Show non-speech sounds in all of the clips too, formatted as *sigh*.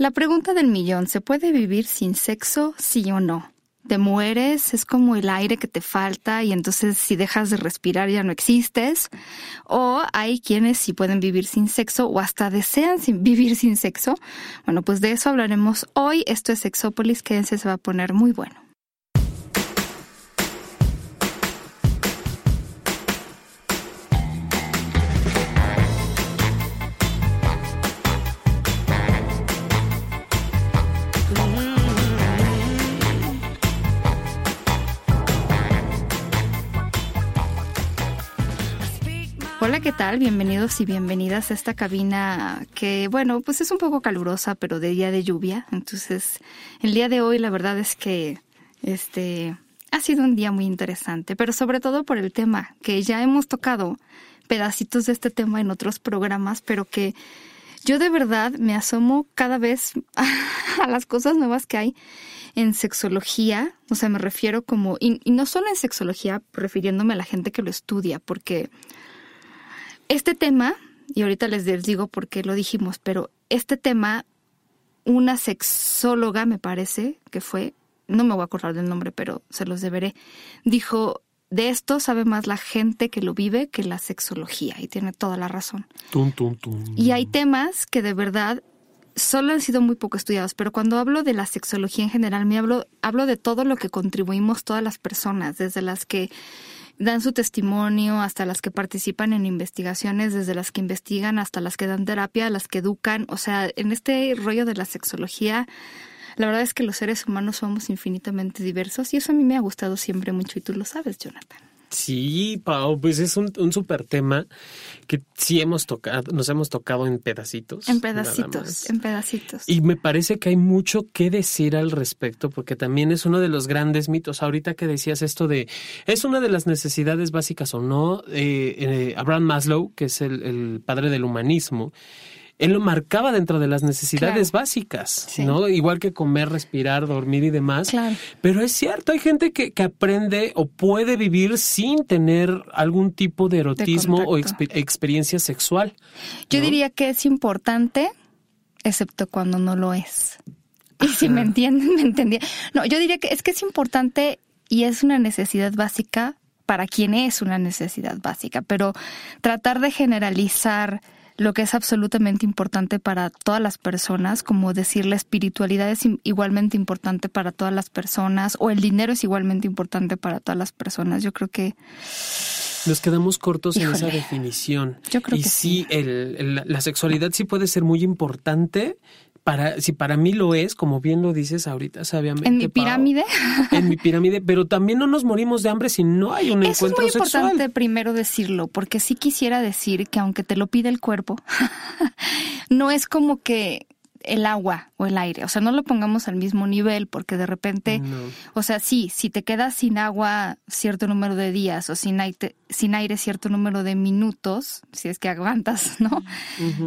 La pregunta del millón, ¿se puede vivir sin sexo, sí o no? Te mueres, es como el aire que te falta y entonces si dejas de respirar ya no existes. O hay quienes sí pueden vivir sin sexo o hasta desean *laughs* vivir sin sexo. Bueno, pues de eso hablaremos hoy. Esto es Sexópolis, quédense, se va a poner muy bueno. Bienvenidos y bienvenidas a esta cabina que, bueno, pues es un poco calurosa, pero de día de lluvia. Entonces, el día de hoy la verdad es que este ha sido un día muy interesante, pero sobre todo por el tema que ya hemos tocado pedacitos de este tema en otros programas, pero que yo de verdad me asomo cada vez *laughs* a las cosas nuevas que hay en sexología, o sea, me refiero como, y, y no solo en sexología, refiriéndome a la gente que lo estudia, porque este tema, y ahorita les digo por qué lo dijimos, pero este tema, una sexóloga, me parece que fue, no me voy a acordar del nombre, pero se los deberé, dijo, de esto sabe más la gente que lo vive que la sexología, y tiene toda la razón. Y hay temas que de verdad solo han sido muy poco estudiados, pero cuando hablo de la sexología en general, me hablo, hablo de todo lo que contribuimos todas las personas, desde las que dan su testimonio, hasta las que participan en investigaciones, desde las que investigan hasta las que dan terapia, las que educan. O sea, en este rollo de la sexología, la verdad es que los seres humanos somos infinitamente diversos y eso a mí me ha gustado siempre mucho y tú lo sabes, Jonathan. Sí, Pau, pues es un, un súper tema que sí hemos tocado, nos hemos tocado en pedacitos. En pedacitos, en pedacitos. Y me parece que hay mucho que decir al respecto, porque también es uno de los grandes mitos. Ahorita que decías esto de, es una de las necesidades básicas o no, eh, eh, Abraham Maslow, que es el, el padre del humanismo, él lo marcaba dentro de las necesidades básicas, ¿no? Igual que comer, respirar, dormir y demás. Pero es cierto, hay gente que, que, aprende o puede vivir sin tener algún tipo de erotismo o experiencia sexual. Yo diría que es importante, excepto cuando no lo es. Y si me entienden, *laughs* me entendía. No, yo diría que es que es importante y es una necesidad básica para quien es una necesidad básica, pero tratar de generalizar lo que es absolutamente importante para todas las personas, como decir la espiritualidad es igualmente importante para todas las personas o el dinero es igualmente importante para todas las personas. Yo creo que nos quedamos cortos en esa definición. Yo creo y que sí, el, la sexualidad sí puede ser muy importante, para, si para mí lo es, como bien lo dices ahorita sabiamente. En mi pirámide. *laughs* en mi pirámide, pero también no nos morimos de hambre si no hay un encuentro sexual. Es muy importante primero decirlo, porque sí quisiera decir que aunque te lo pide el cuerpo, *laughs* no es como que el agua o el aire. O sea, no lo pongamos al mismo nivel porque de repente, o sea, sí, si te quedas sin agua cierto número de días o sin aire, sin aire cierto número de minutos, si es que aguantas, *laughs* ¿no?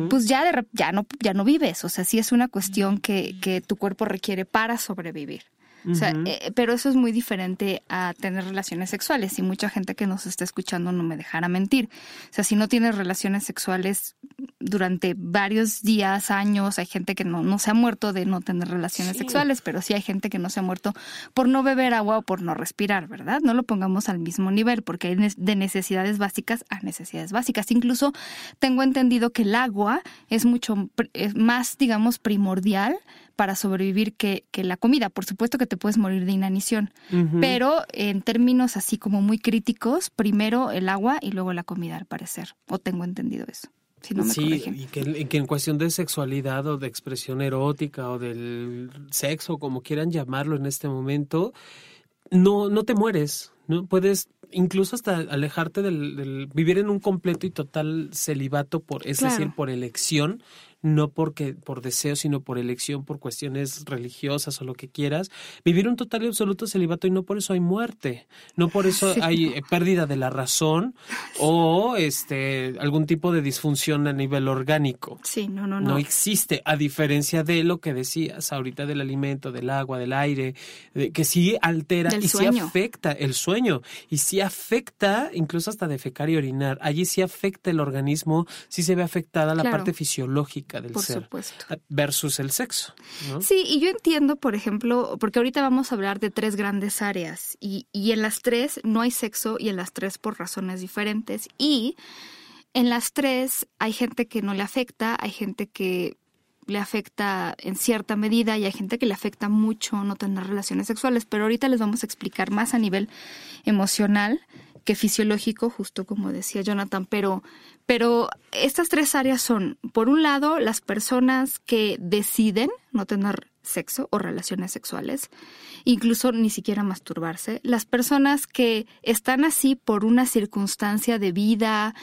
Pues ya, de, ya, no, ya no vives. O sea, sí es una cuestión que, que tu cuerpo requiere para sobrevivir. O sea, eh, pero eso es muy diferente a tener relaciones sexuales y mucha gente que nos está escuchando no me dejará mentir. O sea, si no tienes relaciones sexuales durante varios días, años, hay gente que no, no se ha muerto de no tener relaciones sexuales, pero sí hay gente que no se ha muerto por no beber agua o por no respirar, ¿verdad? No lo pongamos al mismo nivel porque hay de necesidades básicas a necesidades básicas. Incluso tengo entendido que el agua es mucho es más, digamos, primordial para sobrevivir que, que, la comida. Por supuesto que te puedes morir de inanición, pero en términos así como muy críticos, primero el agua y luego la comida, al parecer. O tengo entendido eso. Si no me sí, y que, que, en cuestión de sexualidad o de expresión erótica o del sexo, como quieran llamarlo en este momento, no, no te mueres, ¿no? Puedes incluso hasta alejarte del, vivir en un completo y total celibato por, es decir, por elección, no porque por deseo, sino por elección, por cuestiones religiosas o lo que quieras, vivir un total y absoluto celibato y no por eso hay muerte, no por eso *laughs* hay eh, pérdida de la razón o este algún tipo de disfunción a nivel orgánico. Sí, no, no, no. No existe, a diferencia de lo que decías ahorita del alimento, del agua, del aire, que sí altera y sí afecta el sueño y sí afecta incluso hasta defecar y orinar. Allí sí afecta el organismo, sí se ve afectada la parte fisiológica del Por ser supuesto. versus el sexo. ¿no? Sí, y yo entiendo, por ejemplo, porque ahorita vamos a hablar de tres grandes áreas y, y en las tres no hay sexo y en las tres por razones diferentes. Y en las tres hay gente que no le afecta, hay gente que le afecta en cierta medida y hay gente que le afecta mucho no tener relaciones sexuales, pero ahorita les vamos a explicar más a nivel emocional que fisiológico, justo como decía Jonathan, pero, pero estas tres áreas son, por un lado, las personas que deciden no tener sexo o relaciones sexuales, incluso ni siquiera masturbarse, las personas que están así por una circunstancia de vida,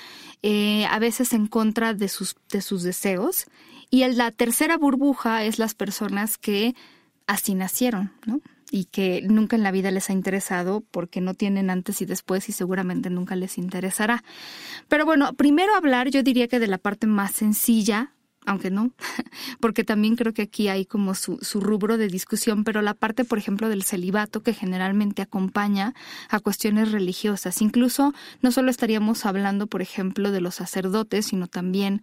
eh, a veces en contra de sus, de sus deseos, y la tercera burbuja es las personas que así nacieron, ¿no? Y que nunca en la vida les ha interesado porque no tienen antes y después y seguramente nunca les interesará. Pero bueno, primero hablar yo diría que de la parte más sencilla aunque no, *laughs* porque también creo que aquí hay como su, su, rubro de discusión, pero la parte, por ejemplo, del celibato que generalmente acompaña a cuestiones religiosas. Incluso no solo estaríamos hablando, por ejemplo, de los sacerdotes, sino también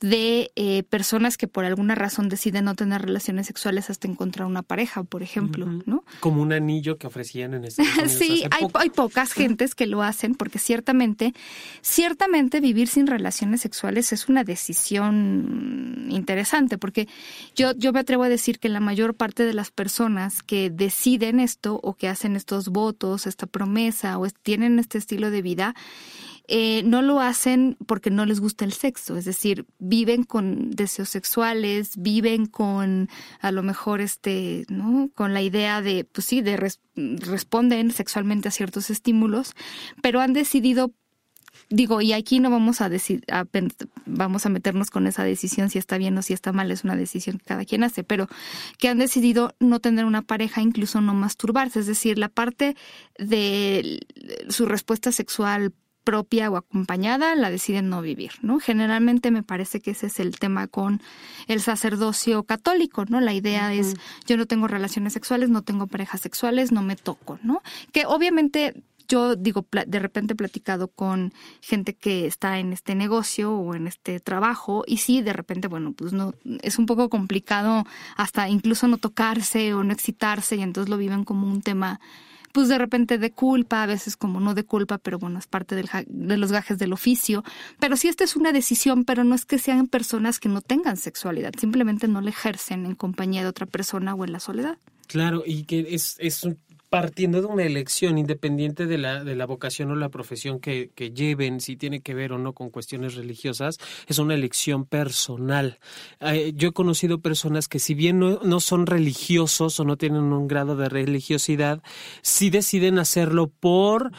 de eh, personas que por alguna razón deciden no tener relaciones sexuales hasta encontrar una pareja, por ejemplo, uh -huh. ¿no? Como un anillo que ofrecían en ese *laughs* Sí, hay, hay pocas gentes que lo hacen porque ciertamente, ciertamente vivir sin relaciones sexuales es una decisión interesante, porque yo, yo me atrevo a decir que la mayor parte de las personas que deciden esto o que hacen estos votos, esta promesa o tienen este estilo de vida, eh, no lo hacen porque no les gusta el sexo, es decir, viven con deseos sexuales, viven con a lo mejor este, ¿no? Con la idea de, pues sí, de res responden sexualmente a ciertos estímulos, pero han decidido digo, y aquí no vamos a, decir, a, vamos a meternos con esa decisión si está bien o si está mal, es una decisión que cada quien hace, pero que han decidido no tener una pareja, incluso no masturbarse, es decir, la parte de su respuesta sexual propia o acompañada la deciden no vivir, ¿no? Generalmente me parece que ese es el tema con el sacerdocio católico, ¿no? La idea uh -huh. es yo no tengo relaciones sexuales, no tengo parejas sexuales, no me toco, ¿no? Que obviamente yo digo, de repente he platicado con gente que está en este negocio o en este trabajo y sí, de repente, bueno, pues no, es un poco complicado hasta incluso no tocarse o no excitarse y entonces lo viven como un tema pues de repente de culpa, a veces como no de culpa, pero bueno, es parte del, de los gajes del oficio. Pero sí, esta es una decisión, pero no es que sean personas que no tengan sexualidad, simplemente no la ejercen en compañía de otra persona o en la soledad. Claro, y que es, es un partiendo de una elección independiente de la, de la vocación o la profesión que, que, lleven, si tiene que ver o no con cuestiones religiosas, es una elección personal. Eh, yo he conocido personas que si bien no, no, son religiosos o no tienen un grado de religiosidad, sí deciden hacerlo por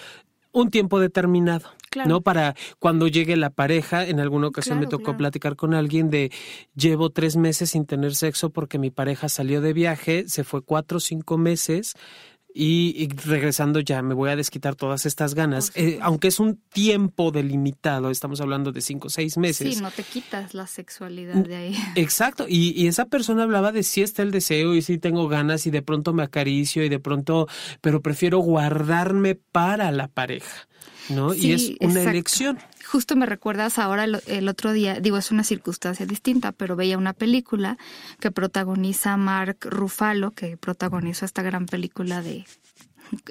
un tiempo determinado. Claro. ¿no? Para cuando llegue la pareja, en alguna ocasión claro, me tocó claro. platicar con alguien de llevo tres meses sin tener sexo porque mi pareja salió de viaje, se fue cuatro o cinco meses, y, y, regresando ya me voy a desquitar todas estas ganas. Eh, aunque es un tiempo delimitado, estamos hablando de cinco o seis meses. Sí, no te quitas la sexualidad de ahí. *laughs* Exacto, y, y, esa persona hablaba de si está el deseo y si tengo ganas y de pronto me acaricio y de pronto, pero prefiero guardarme para la pareja. ¿no? Sí, y es una exacto. elección. Justo me recuerdas ahora el, el, otro día, digo, es una circunstancia distinta, pero veía una película que protagoniza Mark Ruffalo, que protagonizó esta gran película de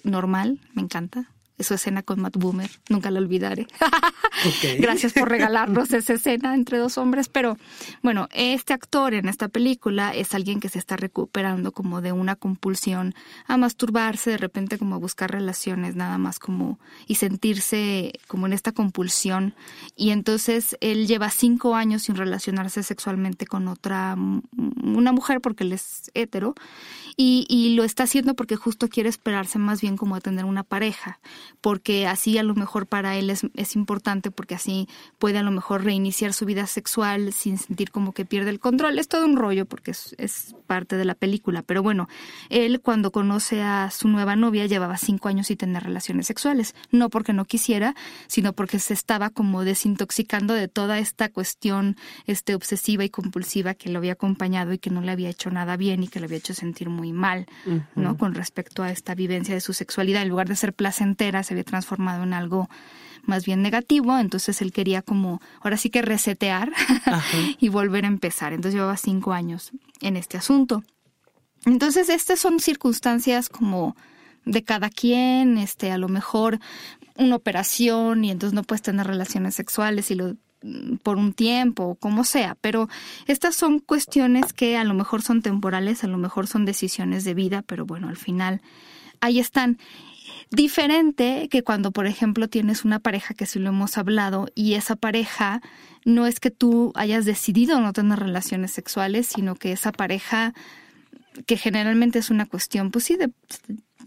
Normal, me encanta, su escena con Matt Boomer, nunca la olvidaré. *laughs* Okay. Gracias por regalarnos esa escena entre dos hombres, pero bueno, este actor en esta película es alguien que se está recuperando como de una compulsión a masturbarse, de repente como a buscar relaciones, nada más como y sentirse como en esta compulsión y entonces él lleva cinco años sin relacionarse sexualmente con otra una mujer porque él es hetero y, y lo está haciendo porque justo quiere esperarse más bien como a tener una pareja porque así a lo mejor para él es, es, importante, porque así puede a lo mejor reiniciar su vida sexual sin sentir como que pierde el control. Es todo un rollo porque es, es parte de la película, pero bueno, él cuando conoce a su nueva novia llevaba cinco años sin tener relaciones sexuales, no porque no quisiera, sino porque se estaba como desintoxicando de toda esta cuestión este, obsesiva y compulsiva que lo había acompañado y que no le había hecho nada bien y que le había hecho sentir muy mal, uh -huh. ¿no? Con respecto a esta vivencia de su sexualidad, en lugar de ser placentera, se había transformado en algo más bien negativo, entonces él quería como, ahora sí que resetear *laughs* y volver a empezar. Entonces llevaba cinco años en este asunto. Entonces, estas son circunstancias como de cada quien, este, a lo mejor una operación y entonces no puedes tener relaciones sexuales y lo por un tiempo, como sea, pero estas son cuestiones que a lo mejor son temporales, a lo mejor son decisiones de vida, pero bueno, al final ahí están. Diferente que cuando, por ejemplo, tienes una pareja que sí lo hemos hablado y esa pareja no es que tú hayas decidido no tener relaciones sexuales, sino que esa pareja que generalmente es una cuestión, pues sí, de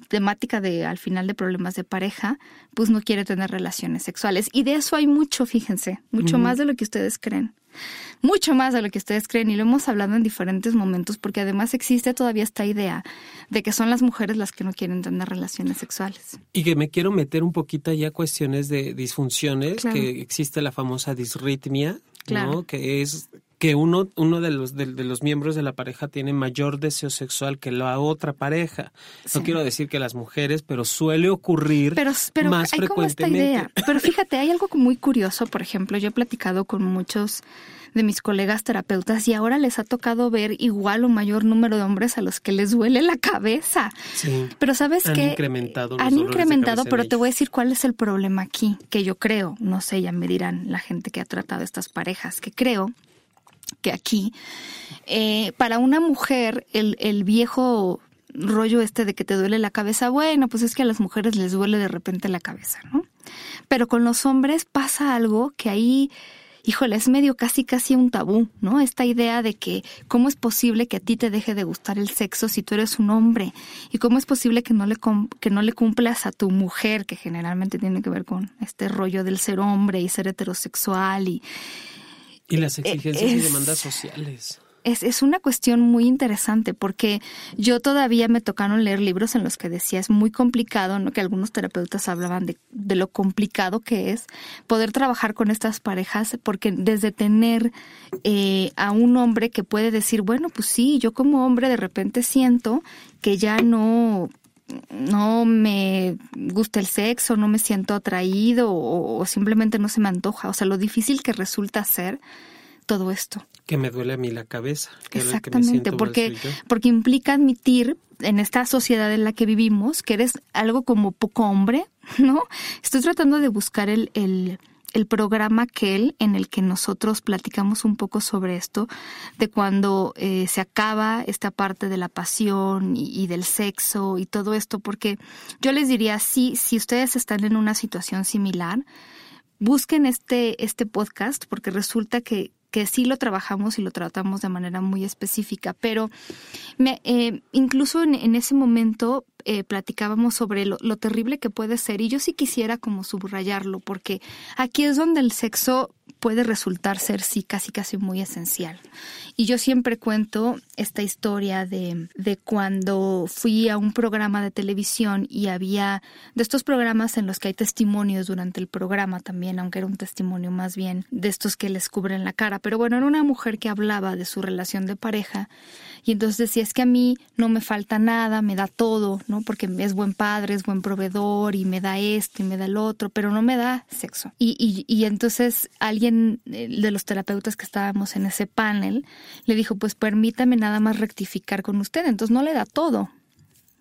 temática de al final de problemas de pareja, pues no quiere tener relaciones sexuales. Y de eso hay mucho, fíjense, mucho más de lo que ustedes creen. Mucho más de lo que ustedes creen y lo hemos hablado en diferentes momentos porque además existe todavía esta idea de que son las mujeres las que no quieren tener relaciones sexuales. Y que me quiero meter un poquito ya a cuestiones de disfunciones, que existe la famosa disritmia, ¿no? Que es que uno, uno de, los, de, los miembros de la pareja tiene mayor deseo sexual que la otra pareja. No quiero decir que las mujeres, pero suele ocurrir pero, pero más hay frecuentemente. Como esta idea. Pero fíjate, hay algo muy curioso. Por ejemplo, yo he platicado con muchos de mis colegas terapeutas y ahora les ha tocado ver igual o mayor número de hombres a los que les duele la cabeza. Sí. Pero sabes han que incrementado han incrementado, pero te voy a decir cuál es el problema aquí, que yo creo, no sé, ya me dirán la gente que ha tratado estas parejas, que creo que aquí, eh, para una mujer, el, el viejo rollo este de que te duele la cabeza, bueno, pues es que a las mujeres les duele de repente la cabeza, ¿no? Pero con los hombres pasa algo que ahí, híjole, es medio casi casi un tabú, ¿no? Esta idea de que cómo es posible que a ti te deje de gustar el sexo si tú eres un hombre y cómo es posible que no le que no le cumplas a tu mujer, que generalmente tiene que ver con este rollo del ser hombre y ser heterosexual y y las exigencias y demandas sociales. Es, es, una cuestión muy interesante porque yo todavía me tocaron leer libros en los que decía es muy complicado, ¿no? que algunos terapeutas hablaban de, de lo complicado que es poder trabajar con estas parejas porque desde tener eh, a un hombre que puede decir, bueno, pues sí, yo como hombre de repente siento que ya no no me gusta el sexo, no me siento atraído o, simplemente no se me antoja. O sea, lo difícil que resulta ser todo esto. Que me duele a mí la cabeza. Exactamente, porque, porque implica admitir en esta sociedad en la que vivimos que eres algo como poco hombre, *laughs* ¿no? Estoy tratando de buscar el, el el programa aquel en el que nosotros platicamos un poco sobre esto, de cuando eh, se acaba esta parte de la pasión y, del sexo y todo esto, porque yo les diría, sí, si ustedes están en una situación similar, busquen este, este podcast, porque resulta que, que sí lo trabajamos y lo tratamos de manera muy específica, pero me, eh, incluso en, en, ese momento eh, platicábamos sobre lo, lo, terrible que puede ser y yo sí quisiera como subrayarlo porque aquí es donde el sexo puede resultar ser sí casi casi muy esencial. Y yo siempre cuento esta historia de, de cuando fui a un programa de televisión y había de estos programas en los que hay testimonios durante el programa también, aunque era un testimonio más bien de estos que les cubren la cara. Pero bueno, era una mujer que hablaba de su relación de pareja y entonces decía, es que a mí no me falta nada, me da todo, ¿no? Porque es buen padre, es buen proveedor y me da esto y me da el otro, pero no me da sexo. Y, y, y entonces alguien eh, de los terapeutas que estábamos en ese panel le dijo, pues permítame nada más rectificar con usted. Entonces no le da todo,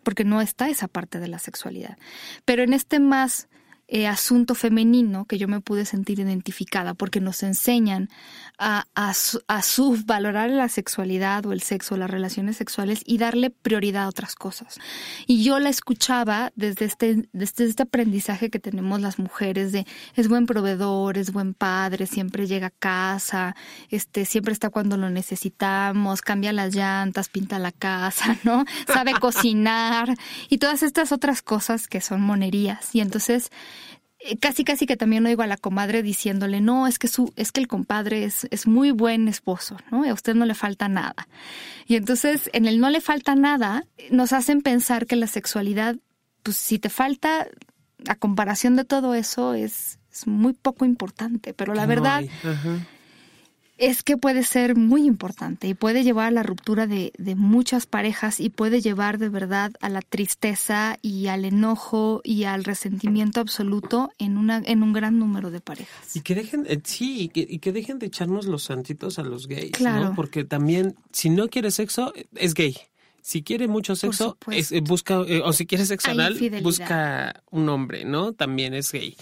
porque no está esa parte de la sexualidad. Pero en este más eh, asunto femenino que yo me pude sentir identificada porque nos enseñan a, a, a, subvalorar la sexualidad o el sexo, las relaciones sexuales y darle prioridad a otras cosas. Y yo la escuchaba desde este, desde este aprendizaje que tenemos las mujeres de es buen proveedor, es buen padre, siempre llega a casa, este, siempre está cuando lo necesitamos, cambia las llantas, pinta la casa, *laughs* ¿no? Sabe cocinar y todas estas otras cosas que son monerías. Y entonces casi casi que también oigo a la comadre diciéndole, no, es que su, es que el compadre es, es muy buen esposo, ¿no? a usted no le falta nada. Y entonces, en el no le falta nada, nos hacen pensar que la sexualidad, pues si te falta, a comparación de todo eso, es, es muy poco importante. Pero la verdad, es que puede ser muy importante y puede llevar a la ruptura de, de, muchas parejas y puede llevar de verdad a la tristeza y al enojo y al resentimiento absoluto en una en un gran número de parejas. Y que dejen, eh, sí, y que, y que dejen de echarnos los santitos a los gays, claro. ¿no? Porque también, si no quiere sexo, es gay. Si quiere mucho sexo, es, eh, busca, eh, o si quiere sexo anal, busca un hombre, ¿no? También es gay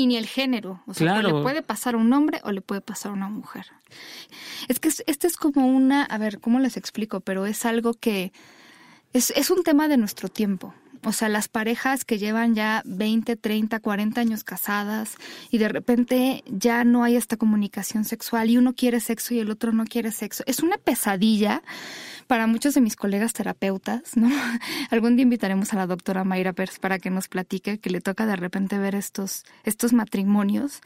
y ni el género. O sea, le puede pasar a un hombre o le puede pasar a una mujer. Es que este es como una, a ver, ¿cómo les explico? Pero es algo que es, es un tema de nuestro tiempo. O sea, las parejas que llevan ya 20, 30, 40 años casadas y de repente ya no hay esta comunicación sexual y uno quiere sexo y el otro no quiere sexo. Es una pesadilla para muchos de mis colegas terapeutas, ¿no? *laughs* Algún día invitaremos a la doctora Mayra Pers para que nos platique que le toca de repente ver estos, estos matrimonios.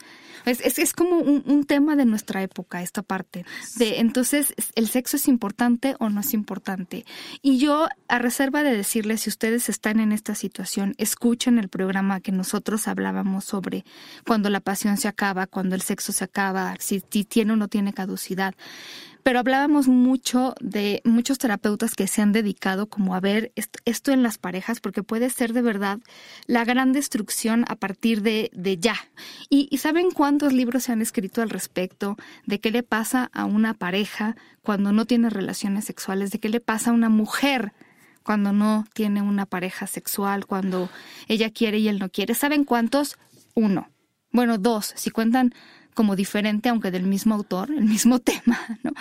Es, es, es como un, un, tema de nuestra época, esta parte. De entonces, ¿el sexo es importante o no es importante? Y yo, a reserva de decirles, si ustedes están en esta situación, escuchen el programa que nosotros hablábamos sobre cuando la pasión se acaba, cuando el sexo se acaba, si, si tiene o no tiene caducidad pero hablábamos mucho de muchos terapeutas que se han dedicado como a ver esto en las parejas, porque puede ser de verdad la gran destrucción a partir de, de ya. Y, y, ¿saben cuántos libros se han escrito al respecto de qué le pasa a una pareja cuando no tiene relaciones sexuales, de qué le pasa a una mujer cuando no tiene una pareja sexual, cuando ella quiere y él no quiere? ¿Saben cuántos? Uno. Bueno, dos, si cuentan como diferente, aunque del mismo autor, el mismo *laughs* tema, ¿no?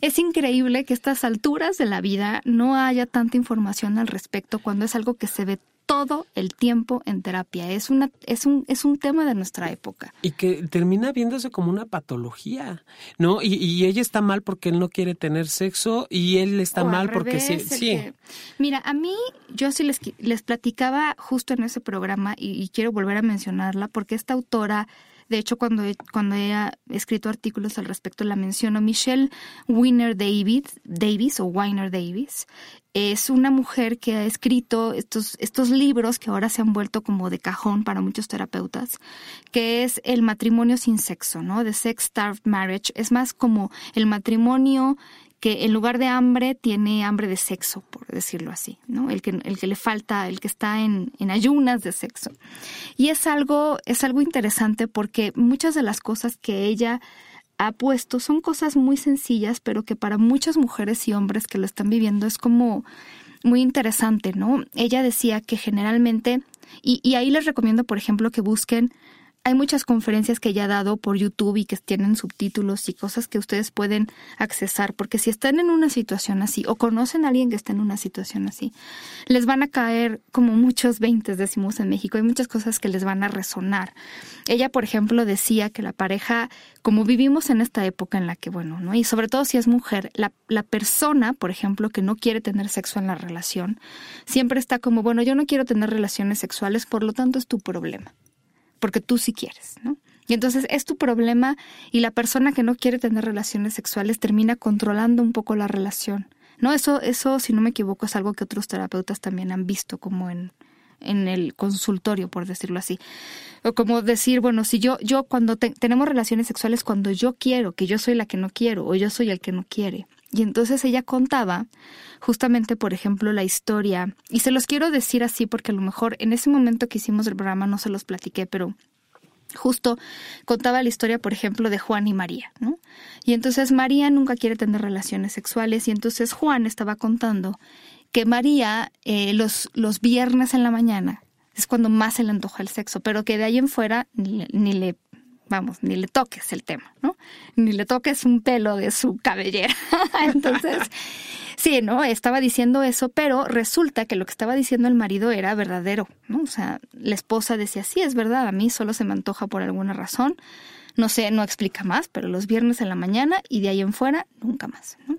Es increíble que a estas alturas de la vida no haya tanta información al respecto cuando es algo que se ve todo el tiempo en terapia. Es una es un es un tema de nuestra época. Y que termina viéndose como una patología, ¿no? Y, y ella está mal porque él no quiere tener sexo y él está o mal porque sí. sí. Que, mira, a mí yo sí les les platicaba justo en ese programa y, y quiero volver a mencionarla porque esta autora de hecho, cuando, cuando he escrito artículos al respecto, la menciono. Michelle Wiener Davis, Davis o Weiner Davis es una mujer que ha escrito estos, estos libros que ahora se han vuelto como de cajón para muchos terapeutas, que es el matrimonio sin sexo, ¿no? The Sex Starved Marriage. Es más como el matrimonio que en lugar de hambre tiene hambre de sexo, por decirlo así, ¿no? El que, el que le falta, el que está en, ayunas de sexo. Y es algo, es algo interesante porque muchas de las cosas que ella ha puesto son cosas muy sencillas, pero que para muchas mujeres y hombres que lo están viviendo es como muy interesante, ¿no? Ella decía que generalmente, y ahí les recomiendo, por ejemplo, que busquen hay muchas conferencias que ella ha dado por YouTube y que tienen subtítulos y cosas que ustedes pueden accesar, porque si están en una situación así o conocen a alguien que está en una situación así, les van a caer como muchos veintes, decimos en México, hay muchas cosas que les van a resonar. Ella, por ejemplo, decía que la pareja, como vivimos en esta época en la que, bueno, ¿no? Y sobre todo si es mujer, la, la persona, por ejemplo, que no quiere tener sexo en la relación, siempre está como, bueno, yo no quiero tener relaciones sexuales, por lo tanto es tu problema porque tú sí quieres, ¿no? Y entonces es tu problema y la persona que no quiere tener relaciones sexuales termina controlando un poco la relación. No, eso, eso, si no me equivoco, es algo que otros terapeutas también han visto como en, en el consultorio, por decirlo así. O como decir, bueno, si yo, yo cuando te, tenemos relaciones sexuales cuando yo quiero, que yo soy la que no quiero, o yo soy el que no quiere. Y entonces ella contaba justamente, por ejemplo, la historia, y se los quiero decir así porque a lo mejor en ese momento que hicimos el programa no se los platiqué, pero justo contaba la historia, por ejemplo, de Juan y María, ¿no? Y entonces María nunca quiere tener relaciones sexuales y entonces Juan estaba contando que María eh, los, los viernes en la mañana es cuando más se le antoja el sexo, pero que de ahí en fuera ni, ni le vamos, ni le toques el tema, ¿no? Ni le toques un pelo de su cabellera. *laughs* Entonces, *laughs* sí, ¿no? Estaba diciendo eso, pero resulta que lo que estaba diciendo el marido era verdadero, ¿no? O sea, la esposa decía, sí, es verdad, a mí solo se me antoja por alguna razón. No sé, no explica más, pero los viernes en la mañana y de ahí en fuera, nunca más, ¿no?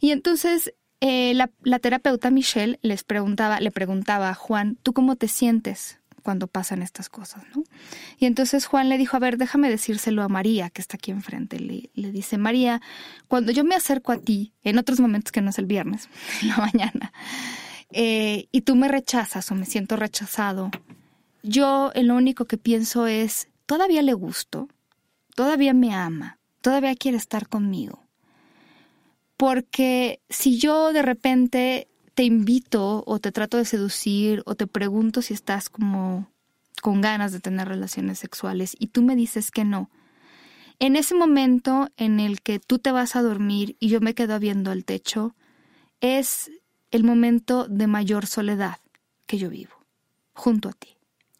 Y entonces eh, la, la terapeuta Michelle les preguntaba, le preguntaba a Juan, ¿tú cómo te sientes cuando pasan estas cosas, ¿no? Y entonces Juan le dijo, a ver, déjame decírselo a María, que está aquí enfrente. Le, le dice, María, cuando yo me acerco a ti, en otros momentos que no es el viernes, *laughs* en la mañana, eh, y tú me rechazas o me siento rechazado, yo lo único que pienso es, todavía le gusto, todavía me ama, todavía quiere estar conmigo. Porque si yo de repente te invito o te trato de seducir o te pregunto si estás como con ganas de tener relaciones sexuales y tú me dices que no, en ese momento en el que tú te vas a dormir y yo me quedo viendo el techo, es el momento de mayor soledad que yo vivo, junto a ti.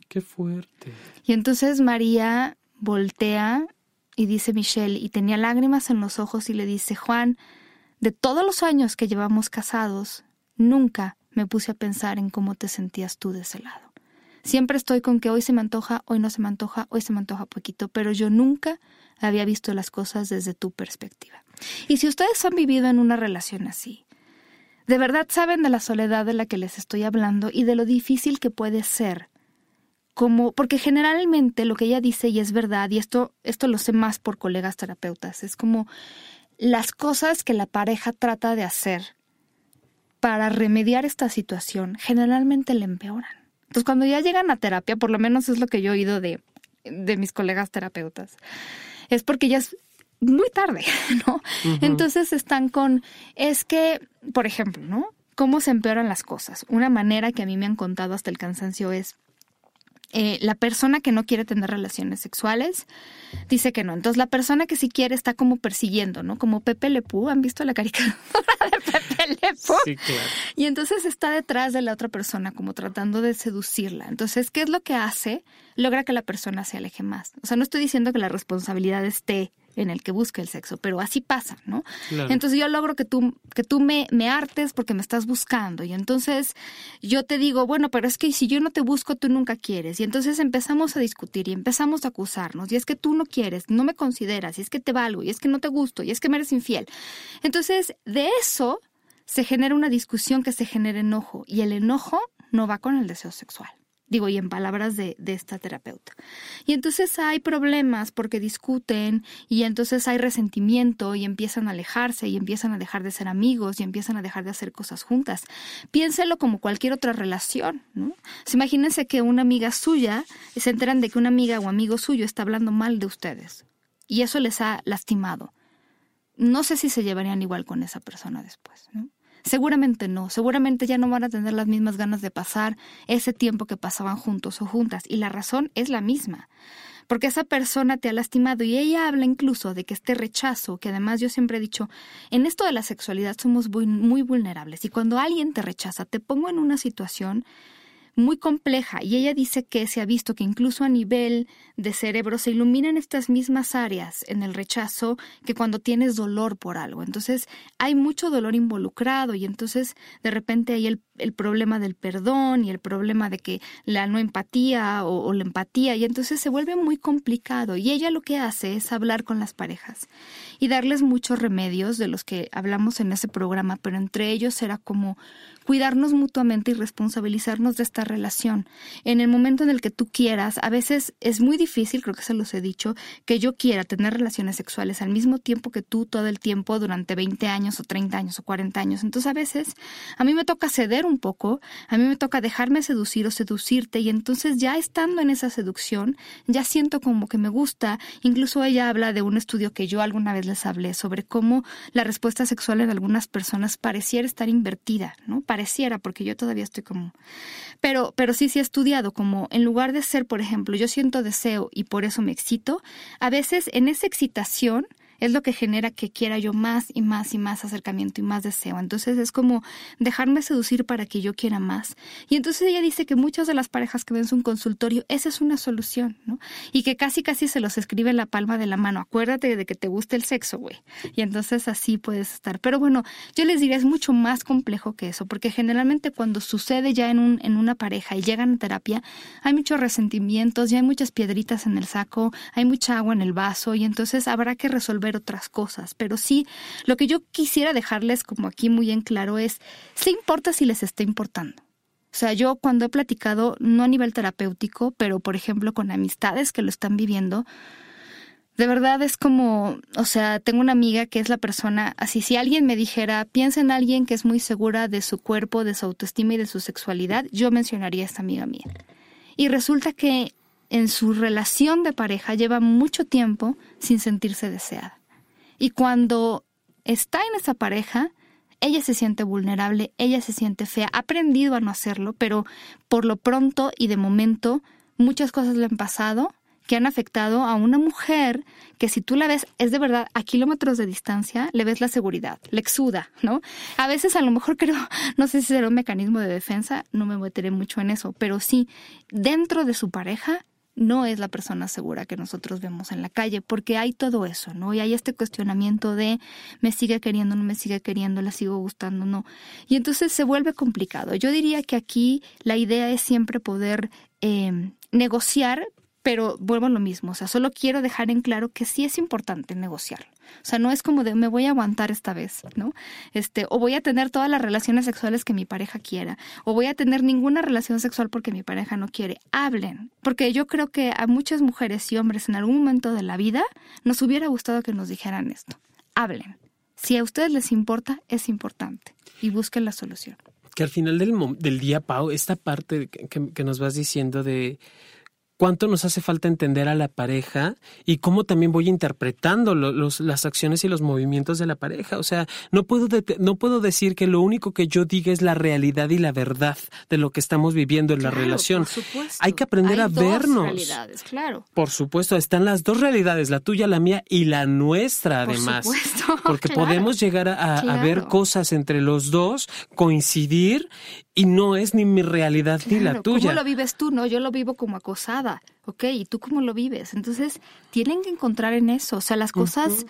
Qué fuerte. Y entonces María voltea y dice Michelle, y tenía lágrimas en los ojos y le dice, Juan, de todos los años que llevamos casados, nunca me puse a pensar en cómo te sentías tú de ese lado. Siempre estoy con que hoy se me antoja, hoy no se me antoja, hoy se me antoja poquito, pero yo nunca había visto las cosas desde tu perspectiva. Y si ustedes han vivido en una relación así, de verdad saben de la soledad de la que les estoy hablando y de lo difícil que puede ser como, porque generalmente lo que ella dice y es verdad, y esto, esto lo sé más por colegas terapeutas, es como las cosas que la pareja trata de hacer para remediar esta situación generalmente le empeoran. Entonces cuando ya llegan a terapia, por lo menos es lo que yo he oído de, de mis colegas terapeutas, es porque ya es muy tarde, *laughs* ¿no? Entonces están con, es que, por ejemplo, ¿no? ¿Cómo se empeoran las cosas? Una manera que a mí me han contado hasta el cansancio es, eh, la persona que no quiere tener relaciones sexuales dice que no. Entonces la persona que sí quiere está como persiguiendo, ¿no? Como Pepe Lepú. ¿Han visto la caricatura de Pepe Lepú? Sí, claro. Y entonces está detrás de la otra persona como tratando de seducirla. Entonces, ¿qué es lo que hace? Logra que la persona se aleje más. O sea, no estoy diciendo que la responsabilidad esté en el que busca el sexo, pero así pasa, ¿no? Entonces yo logro que tú, que tú me, me hartes porque me estás buscando. Y entonces yo te digo, bueno, pero es que si yo no te busco, tú nunca quieres y entonces empezamos a discutir y empezamos a acusarnos. Y es que tú no quieres, no me consideras y es que te valgo y es que no te gusto y es que me eres infiel. Entonces de eso se genera una discusión que se genera enojo y el enojo no va con el deseo sexual digo, y en palabras de, esta terapeuta. Y entonces hay problemas porque discuten y entonces hay resentimiento y empiezan a alejarse y empiezan a dejar de ser amigos y empiezan a dejar de hacer cosas juntas. Piénselo como cualquier otra relación, ¿no? imagínense que una amiga suya se enteran de que una amiga o amigo suyo está hablando mal de ustedes y eso les ha lastimado. No sé si se llevarían igual con esa persona después, ¿no? Seguramente no, seguramente ya no van a tener las mismas ganas de pasar ese tiempo que pasaban juntos o juntas. Y la razón es la misma, porque esa persona te ha lastimado y ella habla incluso de que este rechazo, que además yo siempre he dicho, en esto de la sexualidad somos muy, muy vulnerables y cuando alguien te rechaza, te pongo en una situación muy compleja y ella dice que se ha visto que incluso a nivel de cerebro se iluminan estas mismas áreas en el rechazo que cuando tienes dolor por algo. Entonces hay mucho dolor involucrado y entonces de repente hay el, problema del perdón y el problema de que la no empatía o, o la empatía y entonces se vuelve muy complicado y ella lo que hace es hablar con las parejas y darles muchos remedios de los que hablamos en ese programa, pero entre ellos era como cuidarnos mutuamente y responsabilizarnos de esta relación. En el momento en el que tú quieras, a veces es muy difícil, creo que se los he dicho, que yo quiera tener relaciones sexuales al mismo tiempo que tú todo el tiempo durante 20 años o 30 años o 40 años. Entonces a veces a mí me toca ceder un poco, a mí me toca dejarme seducir o seducirte y entonces ya estando en esa seducción, ya siento como que me gusta. Incluso ella habla de un estudio que yo alguna vez les hablé sobre cómo la respuesta sexual en algunas personas pareciera estar invertida, ¿no? Pareciera, porque yo todavía estoy como... Pero, pero sí, sí he estudiado, como en lugar de ser, por ejemplo, yo siento deseo y por eso me excito, a veces en esa excitación es lo que genera que quiera yo más y más y más acercamiento y más deseo. Entonces es como dejarme seducir para que yo quiera más. Y entonces ella dice que muchas de las parejas que ven su consultorio, esa es una solución, ¿no? Y que casi casi se los escribe en la palma de la mano. Acuérdate de que te gusta el sexo, güey. Y entonces así puedes estar. Pero bueno, yo les diría es mucho más complejo que eso, porque generalmente cuando sucede ya en, un, en una pareja y llegan a terapia, hay muchos resentimientos, ya hay muchas piedritas en el saco, hay mucha agua en el vaso y entonces habrá que resolver otras cosas, pero sí, lo que yo quisiera dejarles como aquí muy en claro es, ¿se importa si les está importando? O sea, yo cuando he platicado, no a nivel terapéutico, pero por ejemplo con amistades que lo están viviendo, de verdad es como, o sea, tengo una amiga que es la persona, así si alguien me dijera, piensa en alguien que es muy segura de su cuerpo, de su autoestima y de su sexualidad, yo mencionaría a esta amiga mía. Y resulta que en su relación de pareja lleva mucho tiempo sin sentirse deseada Y cuando está en esa pareja, ella se siente vulnerable, ella se siente fea, ha aprendido a no hacerlo, pero por lo pronto y de momento muchas cosas le han pasado que han afectado a una mujer que si tú la ves es de verdad a kilómetros de distancia, le ves la seguridad, le exuda, ¿no? A veces a lo mejor *laughs* creo, no sé si será un mecanismo de defensa, no me meteré mucho en eso, pero sí, dentro de su pareja no es la persona segura que nosotros vemos en la calle, porque hay todo eso, ¿no? Y hay este cuestionamiento de me sigue queriendo, no me sigue queriendo, le sigo gustando, no. Y entonces se vuelve complicado. Yo diría que aquí la idea es siempre poder eh, negociar, pero vuelvo a lo mismo, o sea, solo quiero dejar en claro que sí es importante negociar. O sea, no es como de me voy a aguantar esta vez, ¿no? Este, o voy a tener todas las relaciones sexuales que mi pareja quiera, o voy a tener ninguna relación sexual porque mi pareja no quiere. Hablen, porque yo creo que a muchas mujeres y hombres en algún momento de la vida nos hubiera gustado que nos dijeran esto. Hablen. Si a ustedes les importa, es importante y busquen la solución. Que al final del, del día, Pau, esta parte que, que nos vas diciendo de cuánto nos hace falta entender a la pareja y cómo también voy interpretando los, las acciones y los movimientos de la pareja. O sea, no puedo, no puedo decir que lo único que yo diga es la realidad y la verdad de lo que estamos viviendo en la relación. Por supuesto. Hay que aprender Hay a vernos. realidades, claro. Por supuesto, están las dos realidades, la tuya, la mía y la nuestra además. Por supuesto. *laughs* Porque claro. podemos llegar a, Claro. a ver cosas entre los dos, coincidir y no es ni mi realidad ni la tuya. ¿Cómo lo vives tú? No, yo lo vivo como acosada, ¿ok? ¿Y tú cómo lo vives? Entonces, tienen que encontrar en eso. O sea, las cosas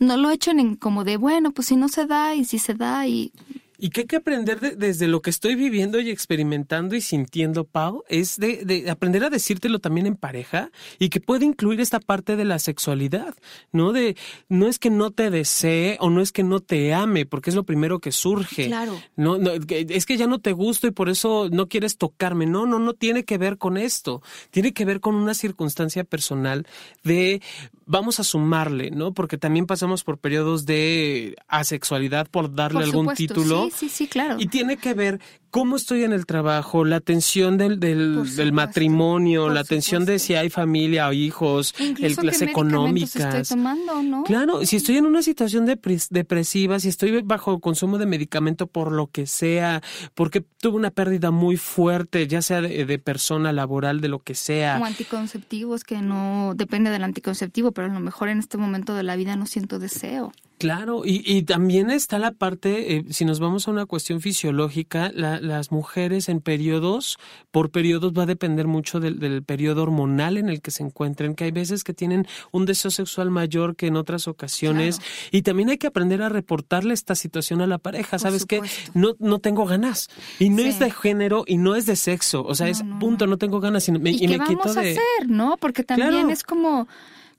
no lo echen en como de, bueno, pues si no se da y si se da y... Y que hay que aprender de- desde lo que estoy viviendo y experimentando y sintiendo, Pau, es de, de aprender a decírtelo también en pareja y que puede incluir esta parte de la sexualidad, ¿no? De, no es que no te desee o no es que no te ame, porque es lo primero que surge. Claro. No, no, es que ya no te gusto y por eso no quieres tocarme. No, no, no tiene que ver con esto. Tiene que ver con una circunstancia personal de vamos a sumarle, ¿no? Porque también pasamos por periodos de asexualidad, por darle Por algún supuesto, título. Sí, sí, sí, claro. Y tiene que ver cómo estoy en el trabajo, la tensión del, del, del matrimonio, por la tensión de si hay familia o hijos, el- medicamentos económicas. estoy tomando, ¿no? Claro, si estoy en una situación depres- depresiva, si estoy bajo consumo de medicamento por lo que sea, porque tuve una pérdida muy fuerte, ya sea de, de persona laboral, de lo que sea. Como anticonceptivos que no depende del anticonceptivo, pero a lo mejor en este momento de la vida no siento deseo. Claro, y, y también está la parte, eh, si nos vamos a una cuestión fisiológica, la- las mujeres en periodos, por periodos va a depender mucho del, del periodo hormonal en el que se encuentren, que hay veces que tienen un deseo sexual mayor que en otras ocasiones, Claro. y también hay que aprender a reportarle esta situación a la pareja, ¿sabes qué? No, no tengo ganas, y no Sí. es de género, y no es de sexo, o sea, No, es no, punto, no, tengo ganas, y me, ¿Y, y qué me vamos quito a de... hacer, no? Porque también Claro. es como,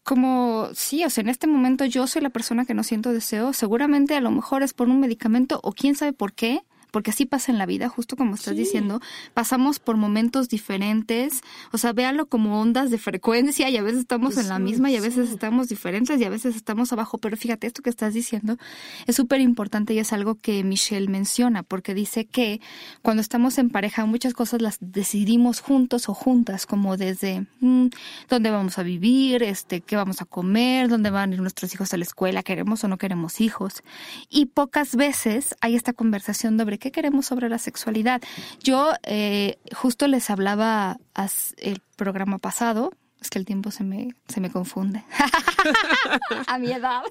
como, sí, o sea, en este momento yo soy la persona que no siento deseo. Seguramente a lo mejor es por un medicamento o quién sabe por qué. Porque así pasa en la vida, justo como estás Sí. diciendo, pasamos por momentos diferentes, o sea, véanlo como ondas de frecuencia y a veces estamos en la misma y a sí. veces estamos diferentes y a veces estamos abajo, pero fíjate, esto que estás diciendo es súper importante y es algo que Michelle menciona, porque dice que cuando estamos en pareja muchas cosas las decidimos juntos o juntas, como desde mm, dónde vamos a vivir, este, qué vamos a comer, dónde van a ir nuestros hijos a la escuela, queremos o no queremos hijos. Y pocas veces hay esta conversación sobre qué queremos sobre la sexualidad. Yo eh, justo les hablaba as- el programa pasado, es que el tiempo se me, se me confunde. *laughs* a mi edad.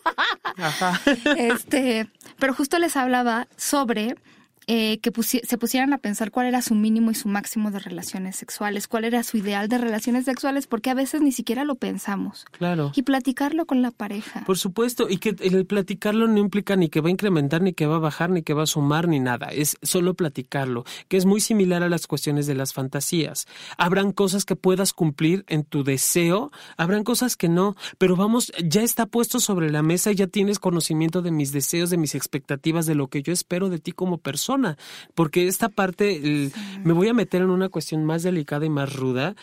Ajá. Este, pero justo les hablaba sobre eh, que pusi- se pusieran a pensar cuál era su mínimo y su máximo de relaciones sexuales, cuál era su ideal de relaciones sexuales, porque a veces ni siquiera lo pensamos. Claro. Y platicarlo con la pareja. Por supuesto, y que el platicarlo no implica ni que va a incrementar, ni que va a bajar, ni que va a sumar, ni nada. Es solo platicarlo, que es muy similar a las cuestiones de las fantasías. Habrán cosas que puedas cumplir en tu deseo, habrán cosas que no, pero vamos, ya está puesto sobre la mesa y ya tienes conocimiento de mis deseos, de mis expectativas, de lo que yo espero de ti como persona. Porque esta parte, el- me voy a meter en una cuestión más delicada y más ruda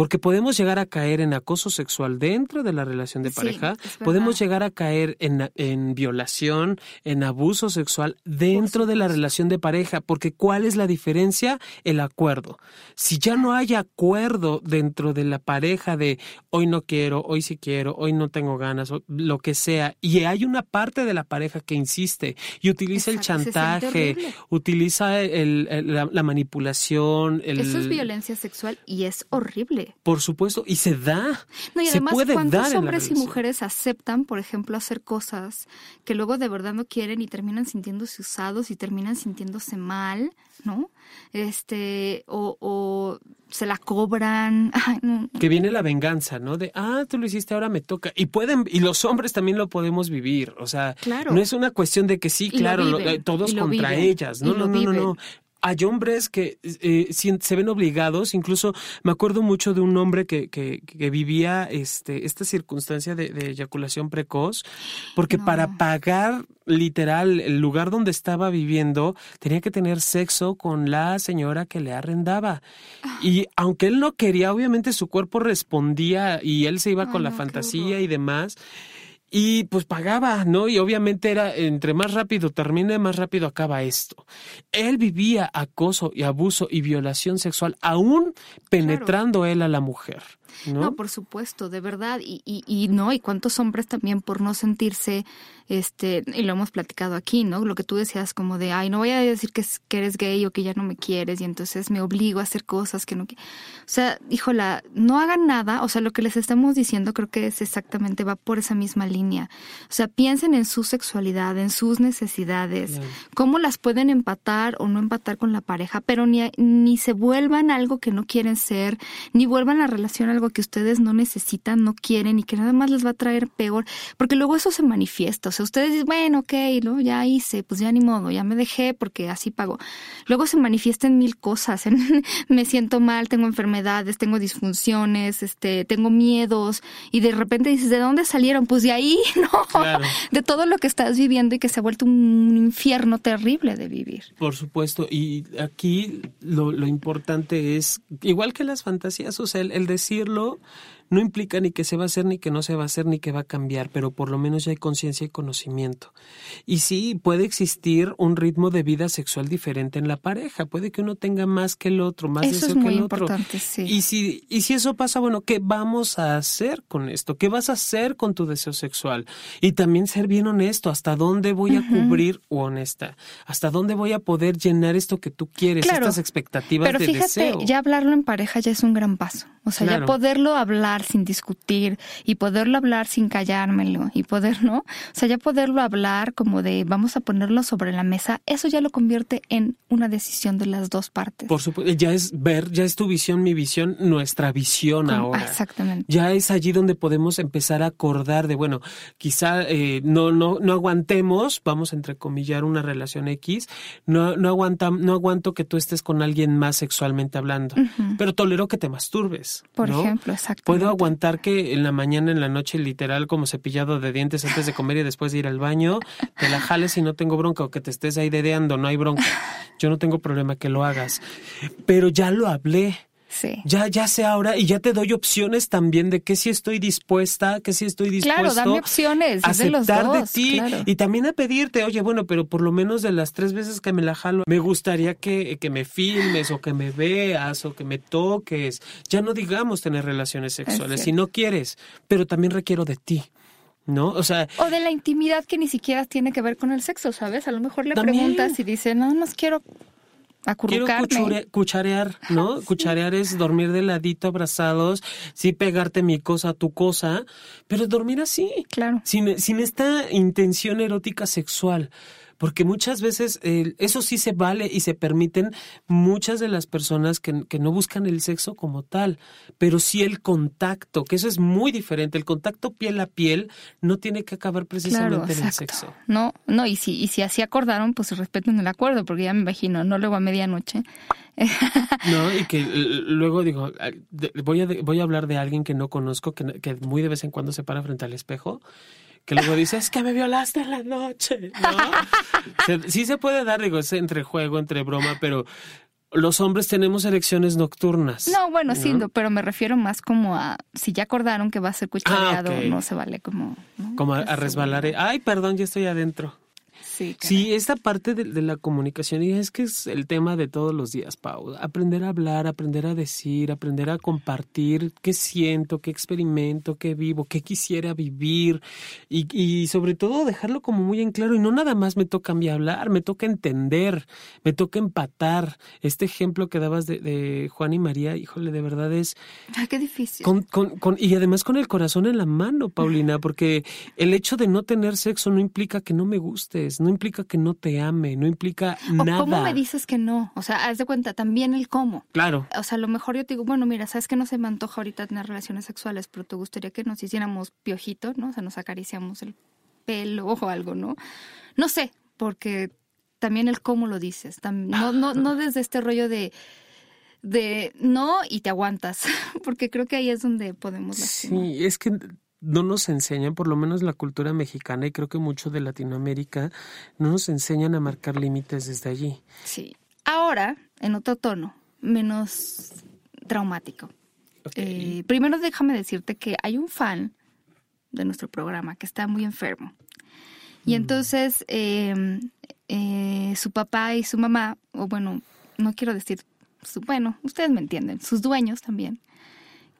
porque podemos llegar a caer en acoso sexual dentro de la relación de pareja, podemos llegar a caer en, en violación, en abuso sexual dentro de la relación de pareja, porque ¿cuál es la diferencia? El acuerdo. Si ya no hay acuerdo dentro de la pareja de hoy no quiero, hoy sí quiero, hoy no tengo ganas, lo que sea, y hay una parte de la pareja que insiste y utiliza el chantaje, utiliza el, la, manipulación. El... Eso es violencia sexual y es horrible. Por supuesto, y se da. No, y se además, puede ¿cuántos dar hombres y mujeres aceptan, por ejemplo, hacer cosas que luego de verdad no quieren y terminan sintiéndose usados y terminan sintiéndose mal, ¿no? Este, o, o se la cobran. *laughs* Que viene la venganza, ¿no? De, ah, tú lo hiciste, ahora me toca. Y pueden, y los hombres también lo podemos vivir. O sea, no es una cuestión de que sí, claro, eh, todos contra ellas. No, no, no, no, no hay hombres que eh, se ven obligados, incluso me acuerdo mucho de un hombre que, que, que vivía este, esta circunstancia de, eyaculación precoz, porque para pagar literal el lugar donde estaba viviendo, tenía que tener sexo con la señora que le arrendaba. Ah. Y aunque él no quería, obviamente su cuerpo respondía y él se iba con la fantasía y demás. Y pues pagaba, ¿no? Y obviamente era, entre más rápido termine, más rápido acaba esto. Él vivía acoso y abuso y violación sexual, aún penetrando él a la mujer. ¿No? por supuesto, de verdad. Y, y, y no, y cuántos hombres también por no sentirse, este, y lo hemos platicado aquí, ¿no? Lo que tú decías como de, ay, no voy a decir que, que eres gay o que ya no me quieres y entonces me obligo a hacer cosas que no. O sea, híjola, no hagan nada. O sea, lo que les estamos diciendo creo que es exactamente, va por esa misma línea. O sea, piensen en su sexualidad, en sus necesidades, cómo las pueden empatar o no empatar con la pareja, pero ni, ni se vuelvan algo que no quieren ser, ni vuelvan la relación algo que ustedes no necesitan, no quieren y que nada más les va a traer peor, porque luego eso se manifiesta, o sea, ustedes dicen, bueno, ok, ¿no? ya hice, pues ya ni modo, ya me dejé porque así pago. Luego se manifiestan mil cosas, *laughs* me siento mal, tengo enfermedades, tengo disfunciones, este, tengo miedos y de repente dices, ¿de dónde salieron? Pues de ahí, *laughs* ¿no? De todo lo que estás viviendo y que se ha vuelto un infierno terrible de vivir. Por supuesto, y aquí lo, lo importante es, igual que las fantasías, o sea, el, el decir hacerlo no implica ni que se va a hacer, ni que no se va a hacer, ni que va a cambiar, pero por lo menos ya hay conciencia y conocimiento. Y sí, puede existir un ritmo de vida sexual diferente en la pareja. Puede que uno tenga más que el otro, más eso deseo es que el otro. Sí. Y si, y si eso pasa, bueno, ¿qué vamos a hacer con esto? ¿Qué vas a hacer con tu deseo sexual? Y también ser bien honesto, ¿hasta dónde voy a cubrir o honesta? ¿Hasta dónde voy a poder llenar esto que tú quieres, estas expectativas pero de fíjate, ya hablarlo en pareja ya es un gran paso. O sea, ya poderlo hablar sin discutir y poderlo hablar sin callármelo y poder, ¿no? O sea, ya poderlo hablar como de vamos a ponerlo sobre la mesa, eso ya lo convierte en una decisión de las dos partes. Por supuesto, ya es ver, ya es tu visión, mi visión, nuestra visión ahora. Exactamente. Ya es allí donde podemos empezar a acordar de, bueno, quizá eh, no, no, no aguantemos, vamos a entrecomillar una relación X, no, no, aguanta, no aguanto que tú estés con alguien más sexualmente hablando, pero tolero que te masturbes. Por ejemplo, exacto. Puedo aguantar que en la mañana, en la noche, literal, como cepillado de dientes antes de comer y después de ir al baño, te la jales y no tengo bronca, o que te estés ahí dedeando, no hay bronca. Yo no tengo problema que lo hagas. Pero ya lo hablé. Sí. Ya, ya sé ahora y ya te doy opciones también de que si estoy dispuesta, que si estoy dispuesto. Claro, dame opciones. A aceptar de, ti y también a pedirte, oye, bueno, pero por lo menos de las tres veces que me la jalo, me gustaría que, que me filmes o que me veas o que me toques. Ya no digamos tener relaciones sexuales si no quieres, pero también requiero de ti. ¿no? O sea... O de la intimidad que ni siquiera tiene que ver con el sexo, ¿sabes? A lo mejor le preguntas y dice, no, no quiero Quiero cucharear, ¿no? cucharear es dormir de ladito, abrazados, sí pegarte mi cosa tu cosa, pero dormir así. Claro. Sin, sin esta intención erótica sexual porque muchas veces eso sí se vale y se permiten muchas de las personas que, que, no buscan el sexo como tal, pero sí el contacto, que eso es muy diferente. El contacto piel a piel no tiene que acabar precisamente en el sexo. No, no, y si, y si así acordaron, pues respeten el acuerdo, porque ya me imagino, no luego a medianoche. no, *laughs* y que luego digo, voy a, voy a hablar de alguien que no conozco, que, que muy de vez en cuando se para frente al espejo que luego dice, es que me violaste en la noche, ¿no? *laughs* sí se puede dar, digo, es entre juego, entre broma, pero los hombres tenemos elecciones nocturnas. No, bueno, sí, pero me refiero más como a si ya acordaron que va a ser cuchareado, ah, no se vale como... Como a, a resbalar. Ay, perdón, ya estoy adentro. Sí, esta parte de, la comunicación, y es que es el tema de todos los días, Pau. Aprender a hablar, aprender a decir, aprender a compartir qué siento, qué experimento, qué vivo, qué quisiera vivir, y, y sobre todo dejarlo como muy en claro. Y no nada más me toca a mí hablar, me toca entender, me toca empatar. Este ejemplo que dabas de, Juan y María, híjole, de verdad es. Ah, qué difícil. Con, con, con, y además con el corazón en la mano, Paulina, *laughs* porque el hecho de no tener sexo no implica que no me gustes, no implica que no te ame, no implica nada. ¿Cómo me dices que no? O sea, haz de cuenta también el cómo. Claro. O sea, a lo mejor yo te digo, bueno, mira, sabes que no se me antoja ahorita tener relaciones sexuales, pero te gustaría que nos hiciéramos piojito, ¿no? O sea, nos acariciamos el pelo o algo, ¿no? No sé, porque también el cómo lo dices. No, no, no desde este rollo de de no y te aguantas, *laughs* porque creo que ahí es donde podemos Sí, es que no nos enseñan, por lo menos la cultura mexicana y creo que mucho de Latinoamérica, no nos enseñan a marcar límites desde allí. Sí. Ahora, en otro tono, menos traumático. Eh, primero déjame decirte que hay un fan de nuestro programa que está muy enfermo. Y mm. entonces em, eh, su papá y su mamá, o bueno, no quiero decir, su, bueno, ustedes me entienden, sus dueños también,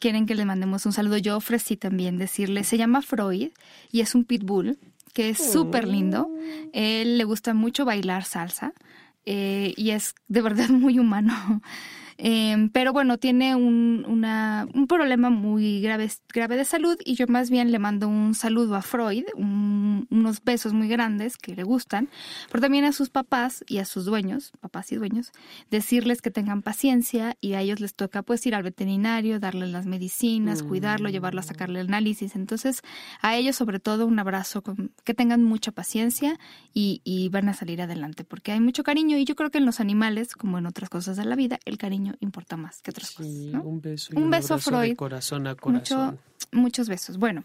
quieren que le mandemos un saludo. Yo ofrecí también decirle, se llama Freud y es un pitbull que es súper lindo. Oh. Él le gusta mucho bailar salsa eh, y es de verdad *laughs* muy humano. Em, pero bueno, tiene un, un, problema muy grave, grave de salud y yo más bien le mando un saludo a Freud, unos besos muy grandes que le gustan, pero también a sus papás y a sus dueños, papás y dueños, decirles que tengan paciencia y a ellos les toca pues ir al veterinario, darle las medicinas, cuidarlo, llevarlo a sacarle el análisis. Entonces, a ellos sobre todo un abrazo, con, que tengan mucha paciencia y, y van a salir adelante, porque hay mucho cariño y yo creo que en los animales, como en otras cosas de la vida, el cariño importa más que otras cosas. Un beso, un, beso Freud. corazón a corazón. muchos besos. Bueno,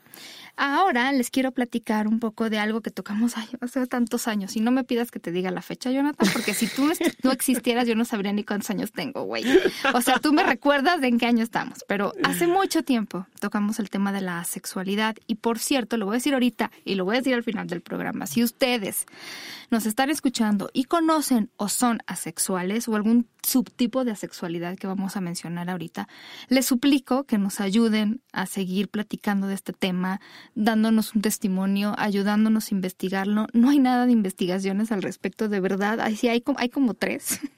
ahora les quiero platicar un poco de algo que tocamos hace tantos años. Y no me pidas que te diga la fecha, Jonathan, porque si tú no existieras, yo no sabría ni cuántos años tengo, güey. O sea, tú me recuerdas de en qué año estamos. Pero hace mucho tiempo tocamos el tema de la sexualidad. Y por cierto, lo voy a decir ahorita y lo voy a decir al final del programa. Si ustedes nos están escuchando y conocen o son asexuales o algún subtipo de asexualidad que vamos a mencionar ahorita, les suplico que nos ayuden a seguir platicando de este tema, dándonos un testimonio, ayudándonos a investigarlo. No hay nada de investigaciones al respecto, de verdad. Ahí sí hay, hay como tres. *laughs*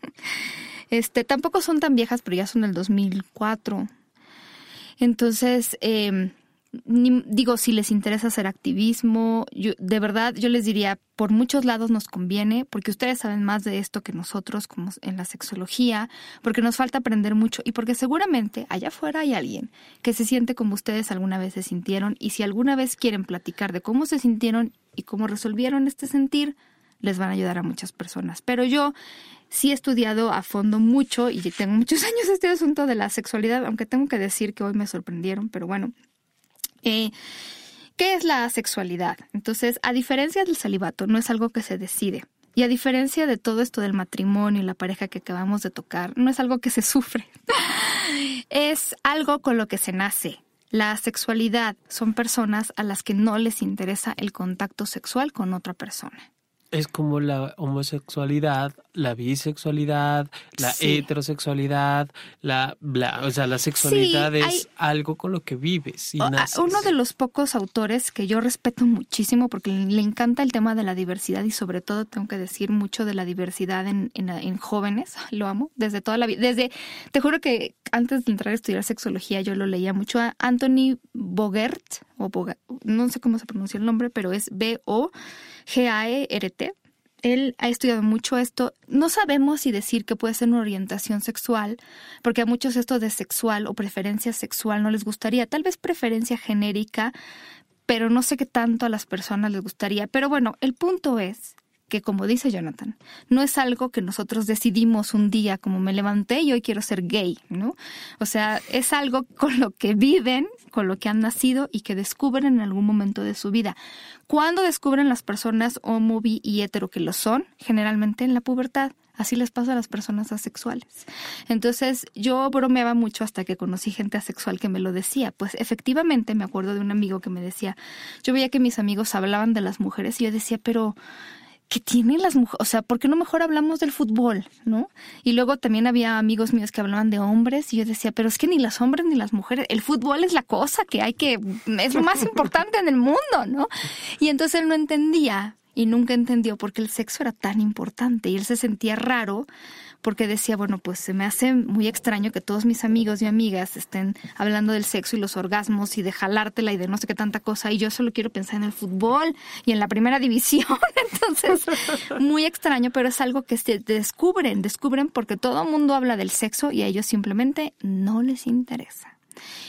Este, tampoco son tan viejas, pero ya son del 2004. Entonces, eh, digo, si les interesa hacer activismo, yo, de verdad yo les diría, por muchos lados nos conviene, porque ustedes saben más de esto que nosotros como en la sexología, porque nos falta aprender mucho y porque seguramente allá afuera hay alguien que se siente como ustedes alguna vez se sintieron y si alguna vez quieren platicar de cómo se sintieron y cómo resolvieron este sentir, les van a ayudar a muchas personas. Pero yo sí he estudiado a fondo mucho y tengo muchos *laughs* años este asunto de la sexualidad, aunque tengo que decir que hoy me sorprendieron, pero bueno, eh, ¿Qué es la sexualidad? Entonces, a diferencia del celibato, no es algo que se decide. Y a diferencia de todo esto del matrimonio y la pareja que acabamos de tocar, no es algo que se *laughs* sufre. es algo con lo que se nace. La sexualidad son personas a las que no les interesa el contacto sexual con otra persona. Es como la homosexualidad, la bisexualidad, la heterosexualidad, la, o sea, la sexualidad es algo con lo que vives y naces. Uno de los pocos autores que yo respeto muchísimo porque le encanta el tema de la diversidad y sobre todo tengo que decir mucho de la diversidad en, en, jóvenes, *laughs* lo amo, desde toda la vida, desde, te juro que antes de entrar a estudiar sexología yo lo leía mucho a Anthony Bogert, o Bogart, no sé cómo se pronuncia el nombre, pero es B-O G-A-E-R-T. Él ha estudiado mucho esto. No sabemos si decir que puede ser una orientación sexual, porque a muchos esto de sexual o preferencia sexual no les gustaría. Tal vez preferencia genérica, pero no sé qué tanto a las personas les gustaría. Pero bueno, el punto es que como dice Jonathan, no es algo que nosotros decidimos un día como me levanté y hoy quiero ser gay, ¿no? O sea, es algo con lo que viven, con lo que han nacido y que descubren en algún momento de su vida. ¿Cuándo descubren las personas homo, bi y hetero que lo son? Generalmente en la pubertad Así les pasa a las personas asexuales. Entonces yo bromeaba mucho hasta que conocí gente asexual que me lo decía. Pues efectivamente me acuerdo de un amigo que me decía, yo veía que mis amigos hablaban de las mujeres y yo decía, pero ¿qué tienen las mujeres? O sea, ¿por qué no mejor hablamos del fútbol? ¿No? Y luego también había amigos míos que hablaban de hombres y yo decía, pero es que ni las hombres ni las mujeres, el fútbol es la cosa que hay que, es lo más *laughs* importante en el mundo, ¿no? Y entonces él no entendía y nunca entendió por qué el sexo era tan importante y él se sentía raro porque decía, bueno, pues se me hace muy extraño que todos mis amigos y amigas estén hablando del sexo y los orgasmos y de jalártela y de no sé qué tanta cosa y yo solo quiero pensar en el fútbol y en la primera *laughs* división. *laughs* Entonces, muy extraño, pero es algo que se descubren, descubren porque todo el mundo habla del sexo y a ellos simplemente no les interesa.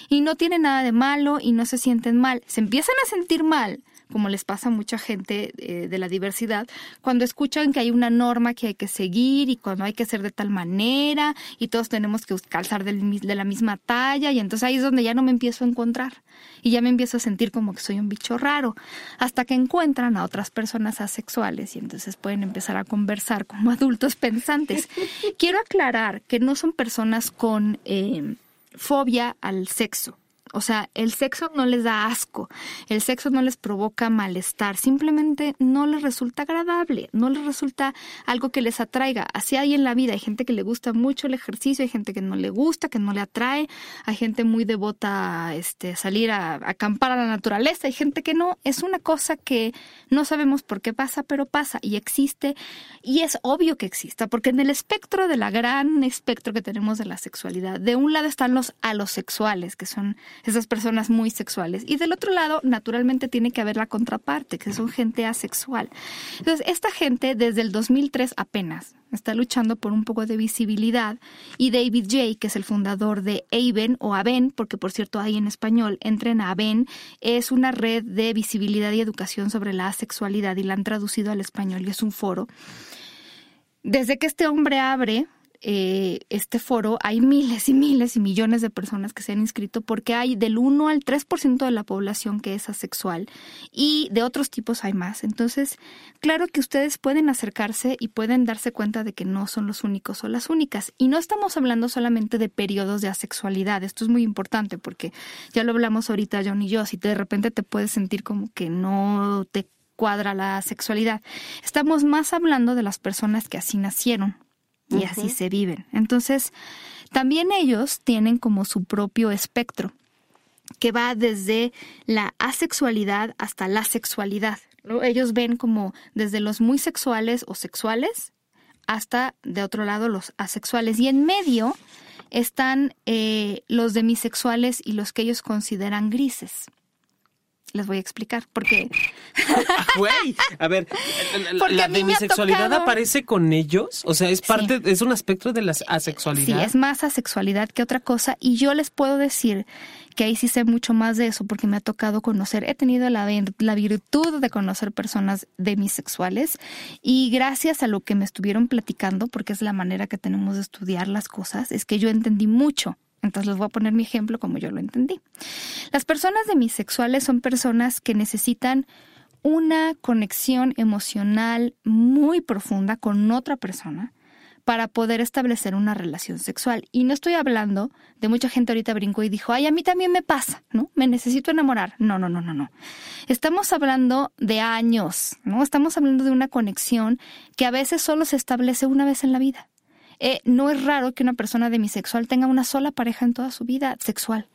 Y no tiene nada de malo y no se sienten mal. Se empiezan a sentir mal como les pasa a mucha gente eh, de la diversidad, cuando escuchan que hay una norma que hay que seguir y cuando hay que ser de tal manera y todos tenemos que calzar de la misma talla y entonces ahí es donde ya no me empiezo a encontrar y ya me empiezo a sentir como que soy un bicho raro, hasta que encuentran a otras personas asexuales y entonces pueden empezar a conversar como *laughs* adultos pensantes. Quiero aclarar que no son personas con eh, fobia al sexo o sea, el sexo no les da asco, el sexo no les provoca malestar, simplemente no les resulta agradable, no les resulta algo que les atraiga. Así hay en la vida, hay gente que le gusta mucho el ejercicio, hay gente que no le gusta, que no le atrae, hay gente muy devota a este, salir a, acampar a la naturaleza, hay gente que no. Es una cosa que no sabemos por qué pasa, pero pasa y existe y es obvio que exista, porque en el espectro de la gran espectro que tenemos de la sexualidad, de un lado están los alosexuales, que son esas personas muy sexuales. Y del otro lado, naturalmente, tiene que haber la contraparte, que son gente asexual. Entonces, esta gente desde el 2003 apenas está luchando por un poco de visibilidad y David Jay, que es el fundador de AVEN o AVEN, porque por cierto hay en español, entren a AVEN, es una red de visibilidad y educación sobre la asexualidad y la han traducido al español y es un foro. Desde que este hombre abre eh, este foro hay miles y miles y millones de personas que se han inscrito porque hay del 1 al 3% de la población que es asexual y de otros tipos hay más. Entonces, claro que ustedes pueden acercarse y pueden darse cuenta de que no son los únicos o las únicas. Y no estamos hablando solamente de periodos de asexualidad. Esto es muy importante porque ya lo hablamos ahorita John y yo. Si de repente te puedes sentir como que no te cuadra la sexualidad. Estamos más hablando de las personas que así nacieron, y así se viven. Entonces, también ellos tienen como su propio espectro, que va desde la asexualidad hasta la sexualidad. Ellos ven como desde los muy sexuales o sexuales hasta, de otro lado, los asexuales. Y en medio están eh, los demisexuales y los que ellos consideran grises. Les voy a explicar porque. *laughs* Güey, a ver, la demisexualidad aparece con ellos, o sea, es parte, es un aspecto de la asexualidad. Sí, es más asexualidad que otra cosa, y yo les puedo decir que ahí sí sé mucho más de eso porque me ha tocado conocer, he tenido la, la virtud de conocer personas demisexuales y gracias a lo que me estuvieron platicando, porque es la manera que tenemos de estudiar las cosas, es que yo entendí mucho entonces les voy a poner mi ejemplo como yo lo entendí. Las personas demisexuales son personas que necesitan una conexión emocional muy profunda con otra persona para poder establecer una relación sexual. Y no estoy hablando de mucha gente ahorita brincó y dijo, ay, a mí también me pasa, ¿no? Me necesito enamorar. No, no, no, no, no. Estamos hablando de años, ¿no? Estamos hablando de una conexión que a veces solo se establece una vez en la vida. Eh, no es raro que una persona demisexual tenga una sola pareja en toda su vida sexual.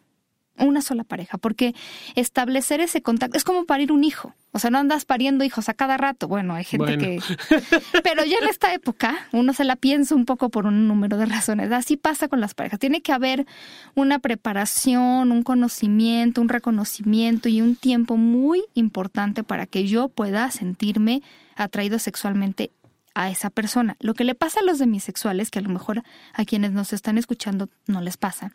Una sola pareja, porque establecer ese contacto es como parir un hijo. O sea, no andas pariendo hijos a cada rato. Bueno, hay gente que. *laughs* Pero ya en esta época, uno se la piensa un poco por un número de razones. Así pasa con las parejas. Tiene que haber una preparación, un conocimiento, un reconocimiento y un tiempo muy importante para que yo pueda sentirme atraído sexualmente a esa persona. Lo que le pasa a los demisexuales, que a lo mejor a quienes nos están escuchando no les pasa,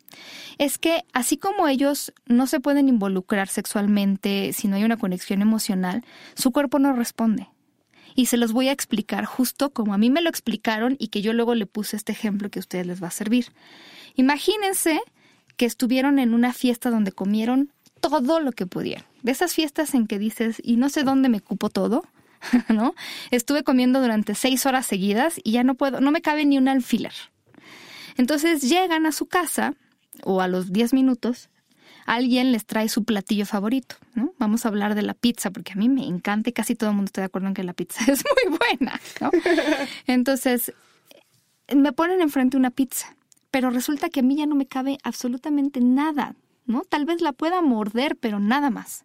es que así como ellos no se pueden involucrar sexualmente si no hay una conexión emocional, su cuerpo no responde. Y se los voy a explicar justo como a mí me lo explicaron y que yo luego le puse este ejemplo que a ustedes les va a servir. Imagínense que estuvieron en una fiesta donde comieron todo lo que pudieron. De esas fiestas en que dices, y no sé dónde me cupo todo, *laughs* ¿no? Estuve comiendo durante seis horas seguidas y ya no puedo, no me cabe ni un alfiler. Entonces llegan a su casa o a los diez minutos, alguien les trae su platillo favorito. Vamos a hablar de la pizza, porque a mí me encanta y casi todo el mundo está de acuerdo en que la pizza *laughs* es muy buena, ¿no? Entonces, me ponen enfrente una pizza, pero resulta que a mí ya no me cabe absolutamente nada, ¿no? Tal vez la pueda morder, pero nada más.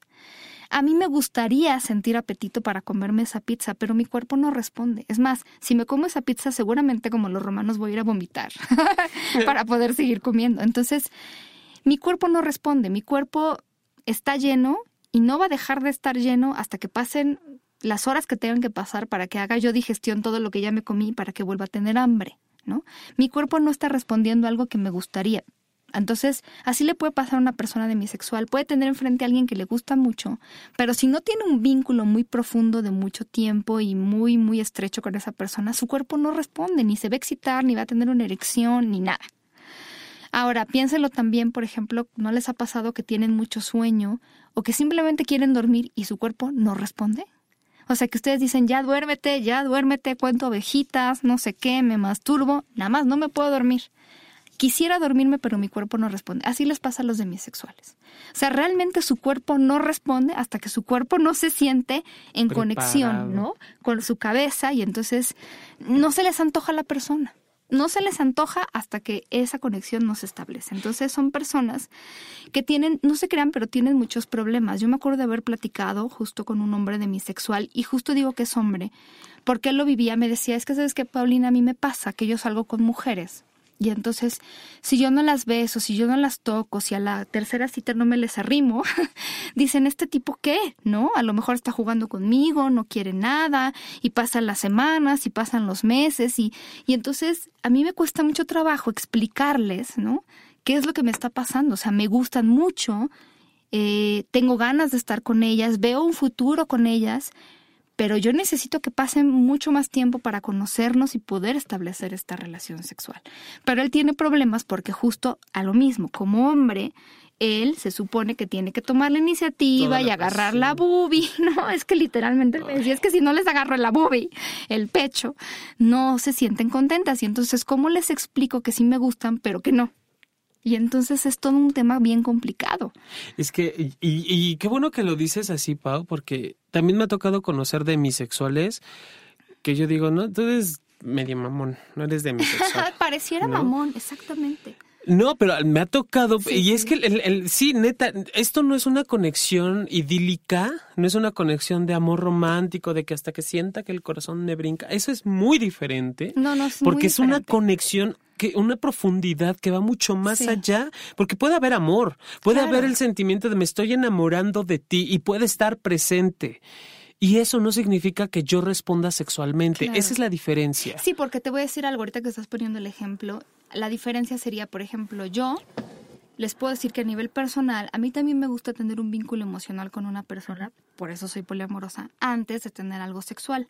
A mí me gustaría sentir apetito para comerme esa pizza, pero mi cuerpo no responde. Es más, si me como esa pizza, seguramente como los romanos voy a ir a vomitar *laughs* para poder seguir comiendo. Entonces, mi cuerpo no responde, mi cuerpo está lleno y no va a dejar de estar lleno hasta que pasen las horas que tengan que pasar para que haga yo digestión todo lo que ya me comí para que vuelva a tener hambre, ¿no? Mi cuerpo no está respondiendo a algo que me gustaría. Entonces, así le puede pasar a una persona demisexual. Puede tener enfrente a alguien que le gusta mucho, pero si no tiene un vínculo muy profundo de mucho tiempo y muy, muy estrecho con esa persona, su cuerpo no responde, ni se va a excitar, ni va a tener una erección, ni nada. Ahora, piénselo también, por ejemplo, ¿no les ha pasado que tienen mucho sueño o que simplemente quieren dormir y su cuerpo no responde? O sea, que ustedes dicen, ya duérmete, ya duérmete, cuento ovejitas, no sé qué, me masturbo, nada más, no me puedo dormir. Quisiera dormirme, pero mi cuerpo no responde. Así les pasa a los demisexuales. O sea, realmente su cuerpo no responde hasta que su cuerpo no se siente en conexión, ¿no? Con su cabeza y entonces no se les antoja la persona. No se les antoja hasta que esa conexión no se establece. Entonces son personas que tienen, no se crean, pero tienen muchos problemas. Yo me acuerdo de haber platicado justo con un hombre demisexual y justo digo que es hombre, porque él lo vivía, me decía, es que sabes que Paulina, a mí me pasa que yo salgo con mujeres y entonces, si yo no las beso, si yo no las toco, si a la tercera cita no me les arrimo, *laughs* dicen, ¿este tipo qué? ¿No? A lo mejor está jugando conmigo, no quiere nada, y pasan las semanas, y pasan los meses, y, y entonces a mí me cuesta mucho trabajo explicarles, ¿no? ¿Qué es lo que me está pasando? O sea, me gustan mucho, eh, tengo ganas de estar con ellas, veo un futuro con ellas, pero yo necesito que pasen mucho más tiempo para conocernos y poder establecer esta relación sexual. Pero él tiene problemas porque justo a lo mismo, como hombre, él se supone que tiene que tomar la iniciativa y agarrar la bubi, *laughs* ¿no? Es que literalmente me decía, es que si no les agarro la bubi, el pecho, no se sienten contentas. Y entonces, ¿cómo les explico que sí me gustan, pero que no? Y entonces es todo un tema bien complicado. Es que, y, qué bueno que lo dices así, Pau, porque también me ha tocado conocer de sexuales que yo digo, no, tú eres medio mamón, no eres demisexual. *laughs* Pareciera mamón, exactamente. No, pero me ha tocado, y es que el, el, sí, neta, esto no es una conexión idílica, no es una conexión de amor romántico, de que hasta que sienta que el corazón me brinca, eso es muy diferente. No, no, es Porque es una conexión que una profundidad que va mucho más allá, porque puede haber amor, puede haber el sentimiento de me estoy enamorando de ti y puede estar presente. Y eso no significa que yo responda sexualmente. Esa es la diferencia. Sí, porque te voy a decir algo ahorita que estás poniendo el ejemplo. La diferencia sería, por ejemplo, yo les puedo decir que a nivel personal, a mí también me gusta tener un vínculo emocional con una persona, por eso soy poliamorosa, antes de tener algo sexual.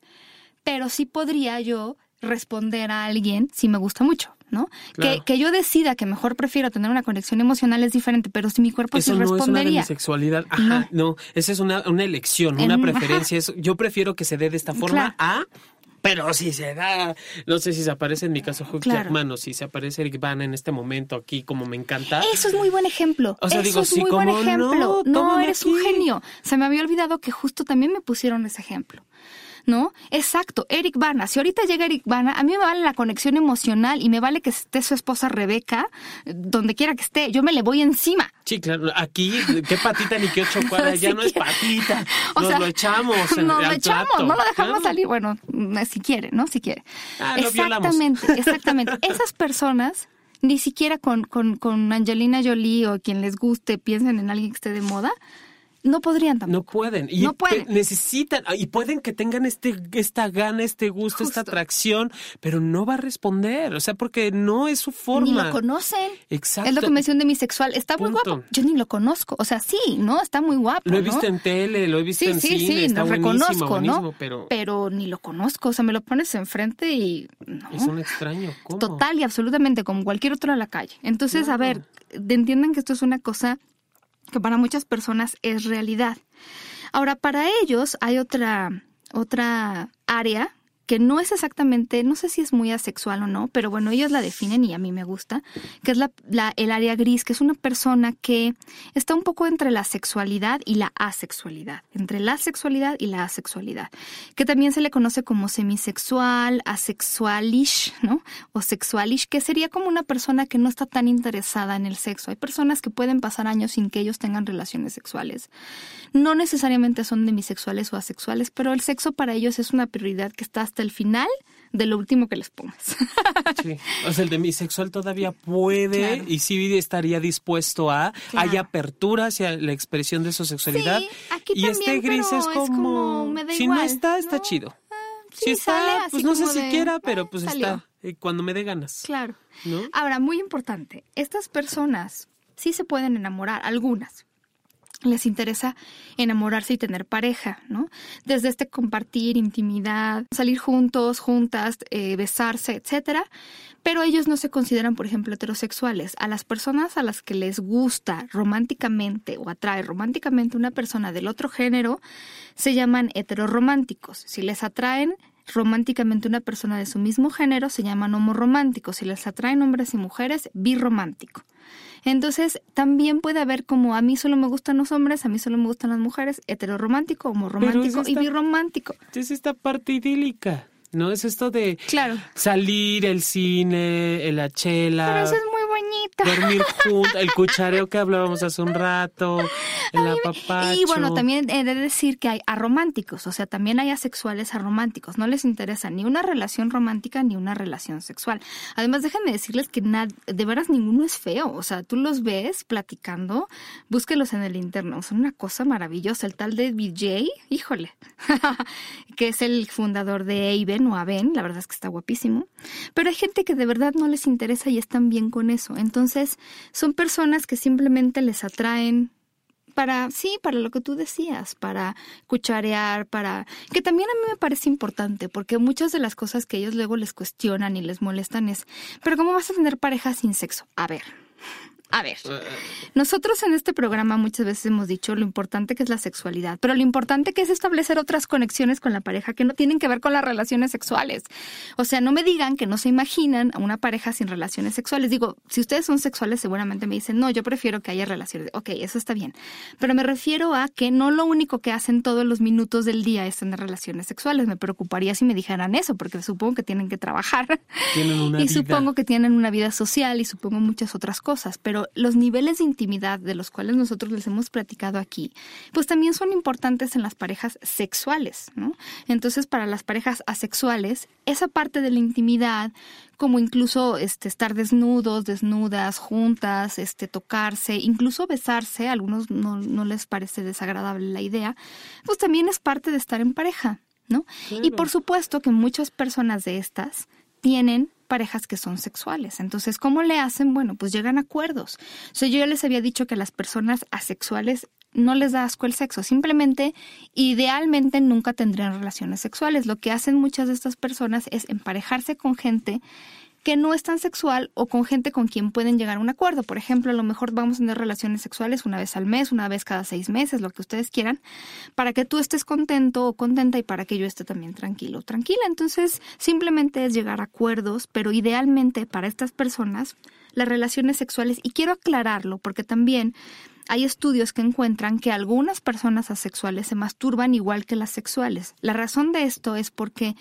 Pero sí podría yo responder a alguien si me gusta mucho, ¿no? Que, que, yo decida que mejor prefiero tener una conexión emocional es diferente, pero si mi cuerpo Eso sí no respondería. Es una sexualidad. Ajá, no. esa es una, una elección, una preferencia. *laughs* yo prefiero que se dé de esta forma a pero si se da, no sé si se aparece en mi caso Hugh Jackman si se aparece Eric en este momento aquí, como me encanta. Eso es muy buen ejemplo. O sea, Eso digo, es muy buen ejemplo. No, no eres un genio. Se me había olvidado que justo también me pusieron ese ejemplo. ¿No? Exacto, Eric Bana. Si ahorita llega Eric Bana, a mí me vale la conexión emocional y me vale que esté su esposa Rebeca, donde quiera que esté, yo me le voy encima. Sí, claro, aquí, qué patita ni qué ocho *laughs* cuadras, ya no es patita, *laughs* nos lo echamos. nos lo echamos, no lo dejamos salir, bueno, mm, si quiere, ¿no? Si quiere. Ah, exactamente, exactamente. *laughs* Esas personas ni siquiera con, con, con Angelina Jolie o quien les guste piensen en alguien que esté de moda, no podrían tampoco. No pueden. Y no pueden. necesitan, y pueden que tengan este, esta gana, este gusto, esta atracción, pero no va a responder. O sea, porque no es su forma. Ni lo conocen. Exacto. Es lo que me decía de mi sexual. Está muy guapo. Yo ni lo conozco. O sea, sí, ¿no? Está muy guapo. Lo he visto en tele, lo he visto en cine. Sí, sí, lo reconozco, ¿no? Pero... pero ni lo conozco. O sea, me lo pones enfrente y. Es un extraño. ¿Cómo? Total y absolutamente, como cualquier otro a la calle. Entonces, a ver, entiendan que esto es una cosa que para muchas personas es realidad. Ahora, para ellos hay otra, otra área que no es exactamente, no sé si es muy asexual o no, pero bueno, ellos la definen y a mí me gusta, que es la, el área gris, que es una persona que está un poco entre la sexualidad y la asexualidad, entre la sexualidad y la asexualidad, que también se le conoce como semisexual, asexualish, ¿no? O sexualish, que sería como una persona que no está tan interesada en el sexo. Hay personas que pueden pasar años sin que ellos tengan relaciones sexuales. No necesariamente son demisexuales o asexuales, pero el sexo para ellos es una prioridad que está el final de lo último que les pongas. *laughs* Sí. O sea, el demisexual todavía puede y sí estaría dispuesto a. Hay apertura hacia la expresión de su sexualidad. y este gris es como. si no está, está chido. Ah, si está, pues no sé si quiera, pero pues está. Eh, cuando me dé ganas. Claro. Ahora, muy importante, estas personas sí se pueden enamorar, algunas les interesa enamorarse y tener pareja, ¿no? Desde este compartir, intimidad, salir juntos, juntas, eh, besarse, etcétera. Pero ellos no se consideran, por ejemplo, heterosexuales. A las personas a las que les gusta románticamente o atrae románticamente una persona del otro género, se llaman heterorománticos. Si les atraen románticamente una persona de su mismo género, se llaman homorománticos. Si les atraen hombres y mujeres, birromántico. Entonces, también puede haber como a mí solo me gustan los hombres, a mí solo me gustan las mujeres, heteroromántico, homoromántico y birromántico. Es esta parte idílica. ¿no? Es esto de claro. salir, el cine, la chela. Pero eso es bonito. Dormir *laughs* juntos, el cuchareo que hablábamos hace un rato, el apapacho. Y bueno, también he de decir que hay arománticos, o sea, también hay asexuales arománticos. No les interesa ni una relación romántica ni una relación sexual. Además, déjenme decirles que de veras ninguno es feo. O sea, tú los ves platicando, búsquelos en el interno. Son una cosa maravillosa. El tal de BJ, híjole, *laughs* que es el fundador de Aven o a Ben, la verdad es que está guapísimo, pero hay gente que de verdad no les interesa y están bien con eso. Entonces, son personas que simplemente les atraen para, sí, para lo que tú decías, para cucharear, para... que también a mí me parece importante, porque muchas de las cosas que ellos luego les cuestionan y les molestan es, pero ¿cómo vas a tener pareja sin sexo? A ver, a ver, eh, eh. nosotros en este programa muchas veces hemos dicho lo importante que es la sexualidad, pero lo importante que es establecer otras conexiones con la pareja que no tienen que ver con las relaciones sexuales. O sea, no me digan que no se imaginan a una pareja sin relaciones sexuales. Digo, si ustedes son sexuales seguramente me dicen, no, yo prefiero que haya relaciones. Ok, eso está bien. Pero me refiero a que no lo único que hacen todos los minutos del día es tener relaciones sexuales. Me preocuparía si me dijeran eso, porque supongo que tienen que trabajar. Tienen una y supongo que tienen una vida social y supongo muchas otras cosas. Pero los niveles de intimidad de los cuales nosotros les hemos platicado aquí, pues también son importantes en las parejas sexuales, ¿no? Entonces, para las parejas asexuales, esa parte de la intimidad, como incluso este, estar desnudos, desnudas, juntas, este, tocarse, incluso besarse, a algunos no, no les parece desagradable la idea, pues también es parte de estar en pareja, ¿no? Y por supuesto que muchas personas de estas tienen parejas que son sexuales. Entonces, ¿cómo le hacen? Bueno, pues llegan a acuerdos. O yo ya les había dicho que a las personas asexuales no les da asco el sexo, simplemente, idealmente nunca tendrían relaciones sexuales. Lo que hacen muchas de estas personas es emparejarse con gente que no es tan sexual o con gente con quien pueden llegar a un acuerdo. Por ejemplo, a lo mejor vamos a tener relaciones sexuales una vez al mes, una vez cada seis meses, lo que ustedes quieran, para que tú estés contento o contenta y para que yo esté también tranquilo tranquila. Entonces, simplemente es llegar a acuerdos, pero idealmente para estas personas, las relaciones sexuales, y quiero aclararlo porque también hay estudios que encuentran que algunas personas asexuales se masturban igual que las sexuales. La razón de esto es porque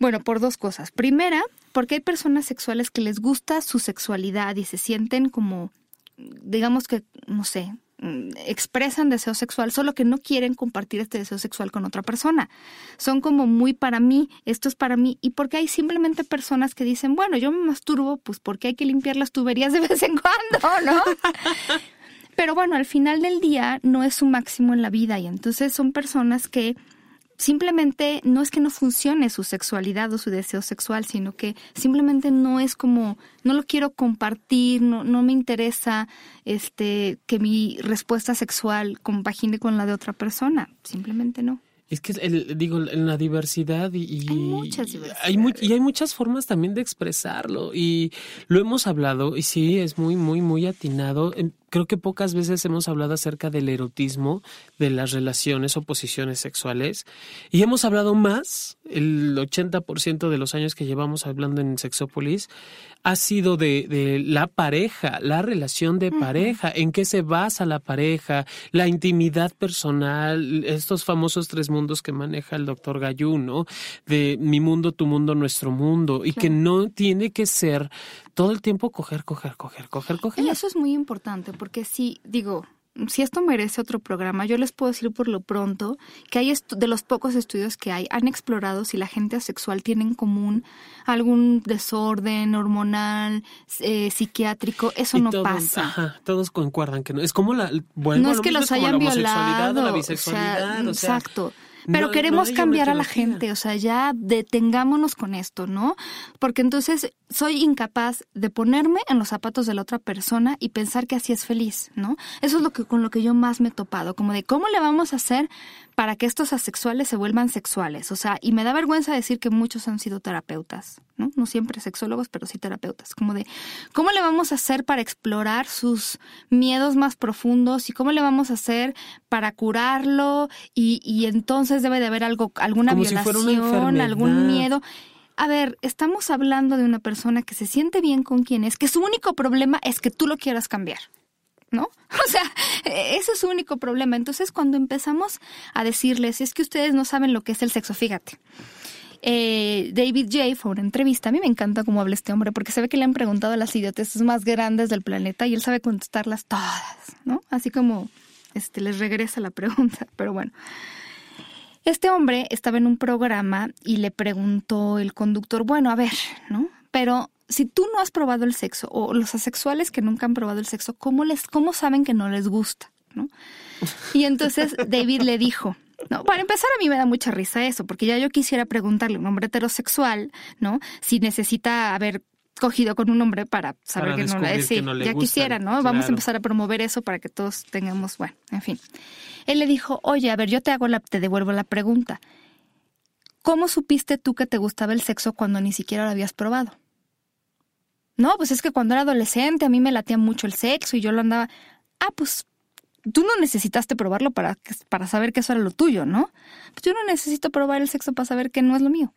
bueno, por dos cosas. Primera, porque hay personas sexuales que les gusta su sexualidad y se sienten como, digamos que, no sé, mm, expresan deseo sexual, solo que no quieren compartir este deseo sexual con otra persona. Son como muy para mí, esto es para mí, y porque hay simplemente personas que dicen, bueno, yo me masturbo, pues porque hay que limpiar las tuberías de vez en cuando, ¿no? *laughs* Pero bueno, al final del día no es su máximo en la vida y entonces son personas que simplemente no es que no funcione su sexualidad o su deseo sexual, sino que simplemente no es como, no lo quiero compartir, no, no me interesa este que mi respuesta sexual compagine con la de otra persona, simplemente no. Es que, el, digo, en la diversidad y, hay muchas hay y hay muchas formas también de expresarlo y lo hemos hablado y sí, es muy, muy, muy atinado. Creo que pocas veces hemos hablado acerca del erotismo, de las relaciones o posiciones sexuales, y hemos hablado más, el 80% de los años que llevamos hablando en Sexópolis, ha sido de, de la pareja, la relación de pareja, en qué se basa la pareja, la intimidad personal, estos famosos tres mundos que maneja el doctor Gallú, ¿no? De mi mundo, tu mundo, nuestro mundo, y que no tiene que ser todo el tiempo coger, coger, coger, coger, coger. Y eso es muy importante, porque si, digo, si esto merece otro programa, yo les puedo decir por lo pronto que hay de los pocos estudios que hay, han explorado si la gente asexual tiene en común algún desorden hormonal, eh, psiquiátrico, eso no pasa. Ajá, todos concuerdan que no. Es como la, bueno, no es que los hayan violado, la bisexualidad, exacto. Pero queremos cambiar a la gente, o sea, ya detengámonos con esto, ¿no? Porque entonces soy incapaz de ponerme en los zapatos de la otra persona y pensar que así es feliz, ¿no? Eso es lo que con lo que yo más me he topado, como de cómo le vamos a hacer para que estos asexuales se vuelvan sexuales, o sea, y me da vergüenza decir que muchos han sido terapeutas, ¿no? No siempre sexólogos, pero sí terapeutas, como de cómo le vamos a hacer para explorar sus miedos más profundos y cómo le vamos a hacer para curarlo y, y entonces debe de haber algo, alguna violación, algún miedo a ver, estamos hablando de una persona que se siente bien con quien es, que su único problema es que tú lo quieras cambiar. ¿no? *laughs* O sea, ese es su único problema. Entonces, cuando empezamos a decirles, es que ustedes no saben lo que es el sexo, fíjate. Eh, David J. fue una entrevista. A mí me encanta cómo habla este hombre porque se ve que le han preguntado las idioteces más grandes del planeta y él sabe contestarlas todas, ¿no? Así como este, les regresa la *laughs* pregunta. Pero bueno, este hombre estaba en un programa y le preguntó el conductor, bueno, a ver, ¿no? Pero si tú no has probado el sexo o los asexuales que nunca han probado el sexo, ¿cómo, les, cómo saben que no les gusta? ¿no? Y entonces David le dijo, no, para empezar a mí me da mucha risa eso, porque ya yo quisiera preguntarle a un hombre heterosexual, ¿no? Si necesita haber cogido con un hombre para saber que, no, le, sí, ya quisiera, ¿no? Vamos a empezar a promover eso para que todos tengamos, bueno, en fin. Él le dijo, oye, a ver, yo te hago la, te devuelvo la pregunta. ¿Cómo supiste tú que te gustaba el sexo cuando ni siquiera lo habías probado? No, pues es que cuando era adolescente a mí me latía mucho el sexo y yo lo andaba. Ah, pues tú no necesitaste probarlo para, para saber que eso era lo tuyo, ¿no? Pues yo no necesito probar el sexo para saber que no es lo mío.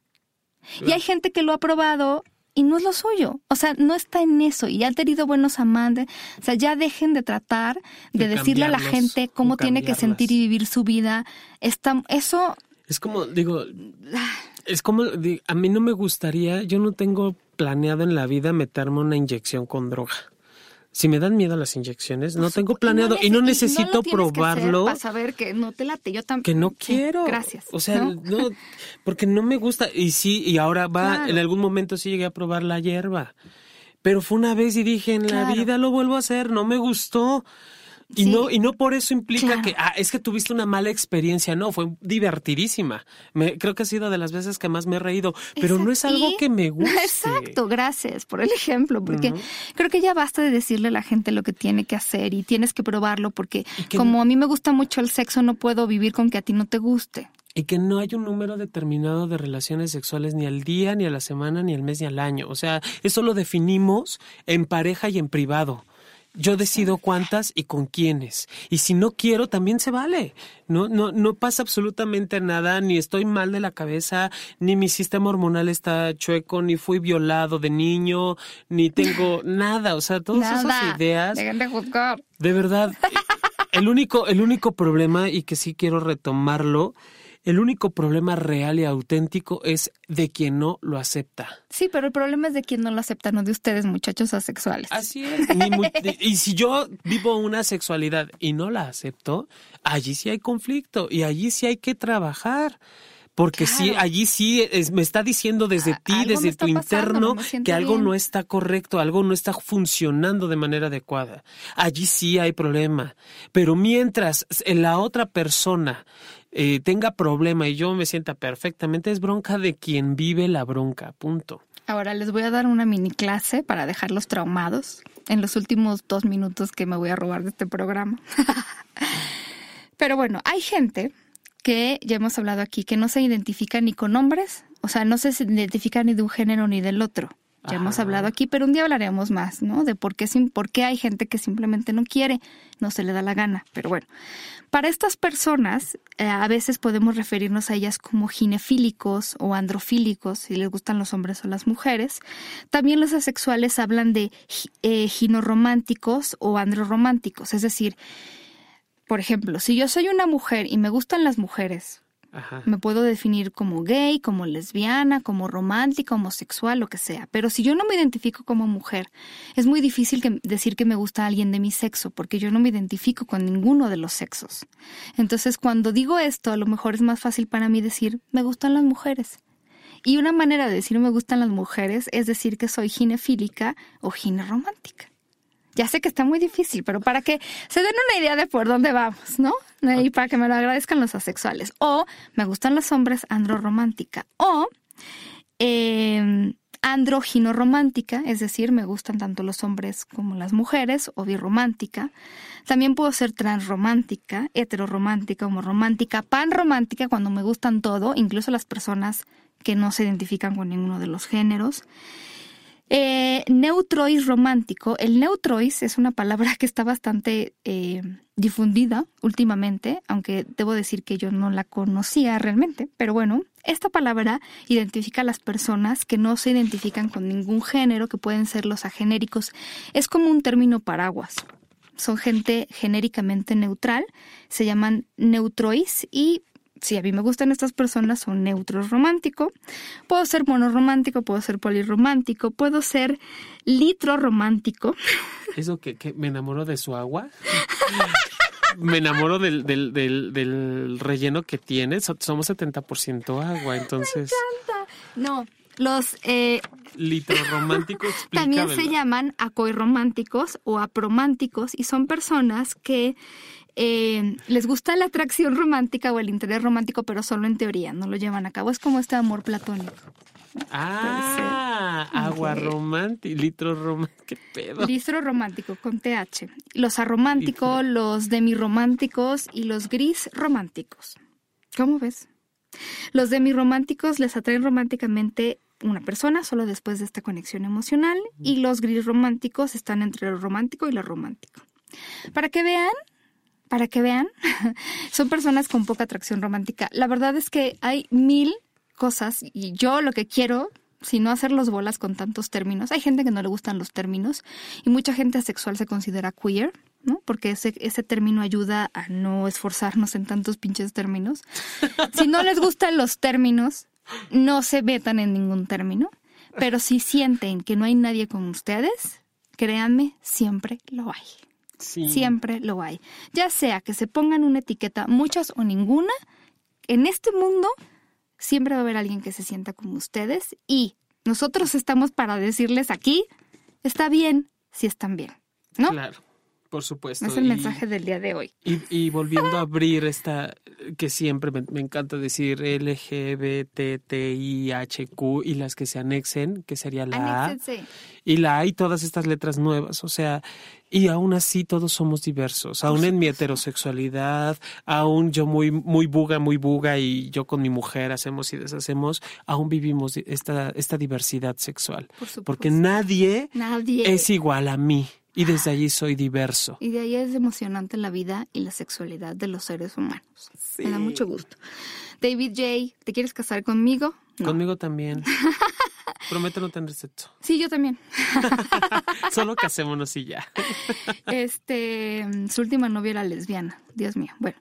Y hay gente que lo ha probado y no es lo suyo. O sea, no está en eso y ha tenido buenos amantes. O sea, ya dejen de tratar de, decirle a la gente cómo tiene que sentir y vivir su vida. Está, eso... Es como, digo, es como, a mí no me gustaría, yo no tengo planeado en la vida meterme una inyección con droga. Si me dan miedo las inyecciones, no tengo planeado y no, necesito probarlo. para saber que no te late, yo también. Que no quiero. gracias. O sea, ¿no? porque no me gusta. Y sí, y ahora va, en algún momento sí llegué a probar la hierba. Pero fue una vez y dije, en la vida lo vuelvo a hacer, no me gustó. Y no, y no por eso implica que, ah, es que tuviste una mala experiencia, no, fue divertidísima. Me, creo que ha sido de las veces que más me he reído, pero no es algo que me *laughs* guste. Exacto, gracias por el ejemplo, porque creo que ya basta de decirle a la gente lo que tiene que hacer y tienes que probarlo, porque como a mí me gusta mucho el sexo, no puedo vivir con que a ti no te guste. Y que no hay un número determinado de relaciones sexuales ni al día, ni a la semana, ni al mes, ni al año. O sea, eso lo definimos en pareja y en privado. Yo decido cuántas y con quiénes. Y si no quiero, también se vale. No, no, no pasa absolutamente nada, ni estoy mal de la cabeza, ni mi sistema hormonal está chueco, ni fui violado de niño, ni tengo *laughs* nada. O sea, todas esas ideas. de juzgar. De verdad. El único, el único problema, y que sí quiero retomarlo, el único problema real y auténtico es de quien no lo acepta. Sí, pero el problema es de quien no lo acepta, no de ustedes, muchachos asexuales. Así es. y si yo vivo una sexualidad y no la acepto, allí sí hay conflicto y allí sí hay que trabajar. Porque sí, allí sí me está diciendo desde ti, desde tu interno, que algo no está correcto, algo no está funcionando de manera adecuada. Allí sí hay problema. Pero mientras la otra persona eh, tenga problema y yo me sienta perfectamente, es bronca de quien vive la bronca, punto. Ahora les voy a dar una mini clase para dejarlos traumados en los últimos dos minutos que me voy a robar de este programa. *laughs* Pero bueno, hay gente que ya hemos hablado aquí que no se identifica ni con hombres, o sea, no se identifica ni de un género ni del otro. Ya hemos hablado aquí, pero un día hablaremos más, ¿no? De por qué, por qué hay gente que simplemente no quiere, no se le da la gana. Pero bueno, para estas personas, eh, a veces podemos referirnos a ellas como ginefílicos o androfílicos, si les gustan los hombres o las mujeres. También los asexuales hablan de eh, ginorománticos o androrománticos, es decir, por ejemplo, si yo soy una mujer y me gustan las mujeres, me puedo definir como gay, como lesbiana, como romántica, homosexual, lo que sea. Pero si yo no me identifico como mujer, es muy difícil decir que me gusta alguien de mi sexo, porque yo no me identifico con ninguno de los sexos. Entonces, cuando digo esto, a lo mejor es más fácil para mí decir, me gustan las mujeres. Y una manera de decir me gustan las mujeres es decir que soy ginefílica o gineromántica. Ya sé que está muy difícil, pero para que se den una idea de por dónde vamos, ¿no? Y para que me lo agradezcan los asexuales. O me gustan los hombres androromántica. O eh, androginoromántica, es decir, me gustan tanto los hombres como las mujeres, o biromántica. También puedo ser transromántica, heteroromántica, homoromántica, panromántica, cuando me gustan todo, incluso las personas que no se identifican con ninguno de los géneros. Eh, neutrois romántico. El neutrois es una palabra que está bastante eh, difundida últimamente, aunque debo decir que yo no la conocía realmente. Pero bueno, esta palabra identifica a las personas que no se identifican con ningún género, que pueden ser los agenéricos. Es como un término paraguas. Son gente genéricamente neutral, se llaman neutrois y si a mí me gustan estas personas, son neutros romántico. Puedo ser monoromántico, puedo ser polirromántico, puedo ser litro romántico. *laughs* ¿Eso que, me enamoro de su agua? *laughs* me enamoro del, del, del, relleno que tiene. Somos 70% agua, entonces... Me encanta. No, los eh, litrorománticos *laughs* también se llaman acoirrománticos o aprománticos y son personas que eh, les gusta la atracción romántica o el interés romántico, pero solo en teoría, no lo llevan a cabo. Es como este amor platónico. Ah, agua romántica, litro romántico, qué pedo. Litro romántico con TH. Los arománticos, los demirománticos y los gris románticos. ¿Cómo ves? Los demirománticos les atraen románticamente una persona solo después de esta conexión emocional y los gris románticos están entre lo romántico y lo romántico. Para que vean para que vean, *laughs* son personas con poca atracción romántica. La verdad es que hay mil cosas y yo lo que quiero si no hacerlos bolas con tantos términos. Hay gente que no le gustan los términos y mucha gente asexual se considera queer, ¿no? Porque ese, ese término ayuda a no esforzarnos en tantos pinches términos. *laughs* Si no les gustan los términos, no se metan en ningún término, pero si sienten que no hay nadie con ustedes, créanme, siempre lo hay. Siempre lo hay. Ya sea que se pongan una etiqueta, muchas o ninguna, en este mundo siempre va a haber alguien que se sienta como ustedes y nosotros estamos para decirles aquí, está bien si están bien, ¿no? Claro. Por supuesto. Es el mensaje del día de hoy. Y, volviendo a abrir esta, que siempre me, encanta decir LGBTTIHQ y las que se anexen, que sería la A. Y la A y todas estas letras nuevas. O sea, y aún así todos somos diversos. Aún en mi heterosexualidad, aún yo muy, muy buga, muy buga y yo con mi mujer hacemos y deshacemos, aún vivimos esta, esta diversidad sexual. Porque nadie, nadie es igual a mí. Y desde allí soy diverso. Y de ahí es emocionante la vida y la sexualidad de los seres humanos. Me da mucho gusto. David J., ¿te quieres casar conmigo? Conmigo también. *laughs* Prometo no tener sexo. Sí, yo también. *laughs* Solo casémonos y ya. este, su última novia era lesbiana. Dios mío. Bueno.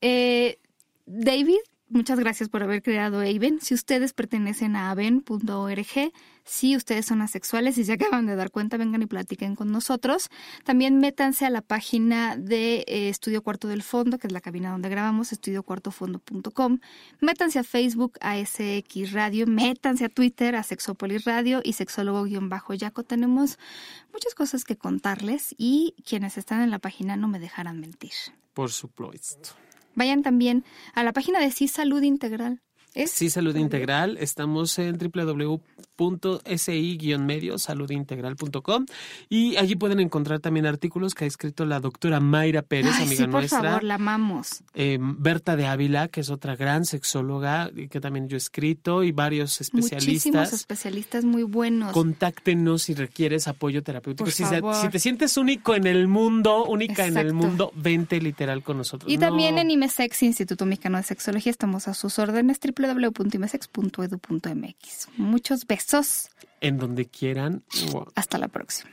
Eh, David Muchas gracias por haber creado Aven. Si ustedes pertenecen a aven.org, si ustedes son asexuales y se *laughs* acaban de dar cuenta, vengan y platiquen con nosotros. También métanse a la página de eh, Estudio Cuarto del Fondo, que es la cabina donde grabamos, estudiocuartofondo.com. Métanse a Facebook, a SX Radio. Métanse a Twitter, a Sexopolis Radio y Sexólogo-Yaco. Tenemos muchas cosas que contarles y quienes están en la página no me dejarán mentir. Por supuesto. Vayan también a la página de Sí Salud Integral. Sí, salud integral. Estamos en www.si-medio saludintegral.com y allí pueden encontrar también artículos que ha escrito la doctora Mayra Pérez, Ay, amiga sí, por nuestra. favor, la amamos. Eh, Berta de Ávila, que es otra gran sexóloga y que también yo he escrito, y varios Muchísimos especialistas. especialistas muy buenos. Contáctenos si requieres apoyo terapéutico. Por Si, se- si te sientes único en el mundo, única en el mundo, vente literal con nosotros. Y también en IMESEX, Instituto Mexicano de Sexología, estamos a sus órdenes, www.imesex.edu.mx. Muchos besos. En donde quieran. Hasta la próxima.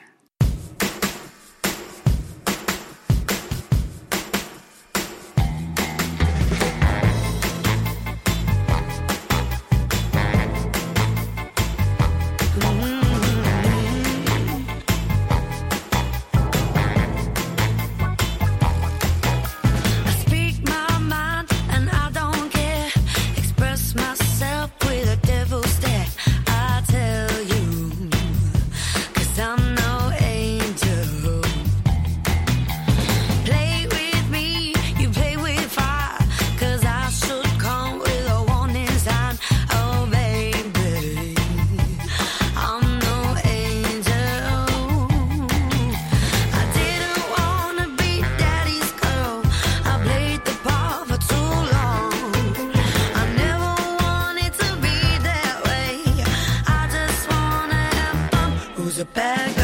Who's a bad girl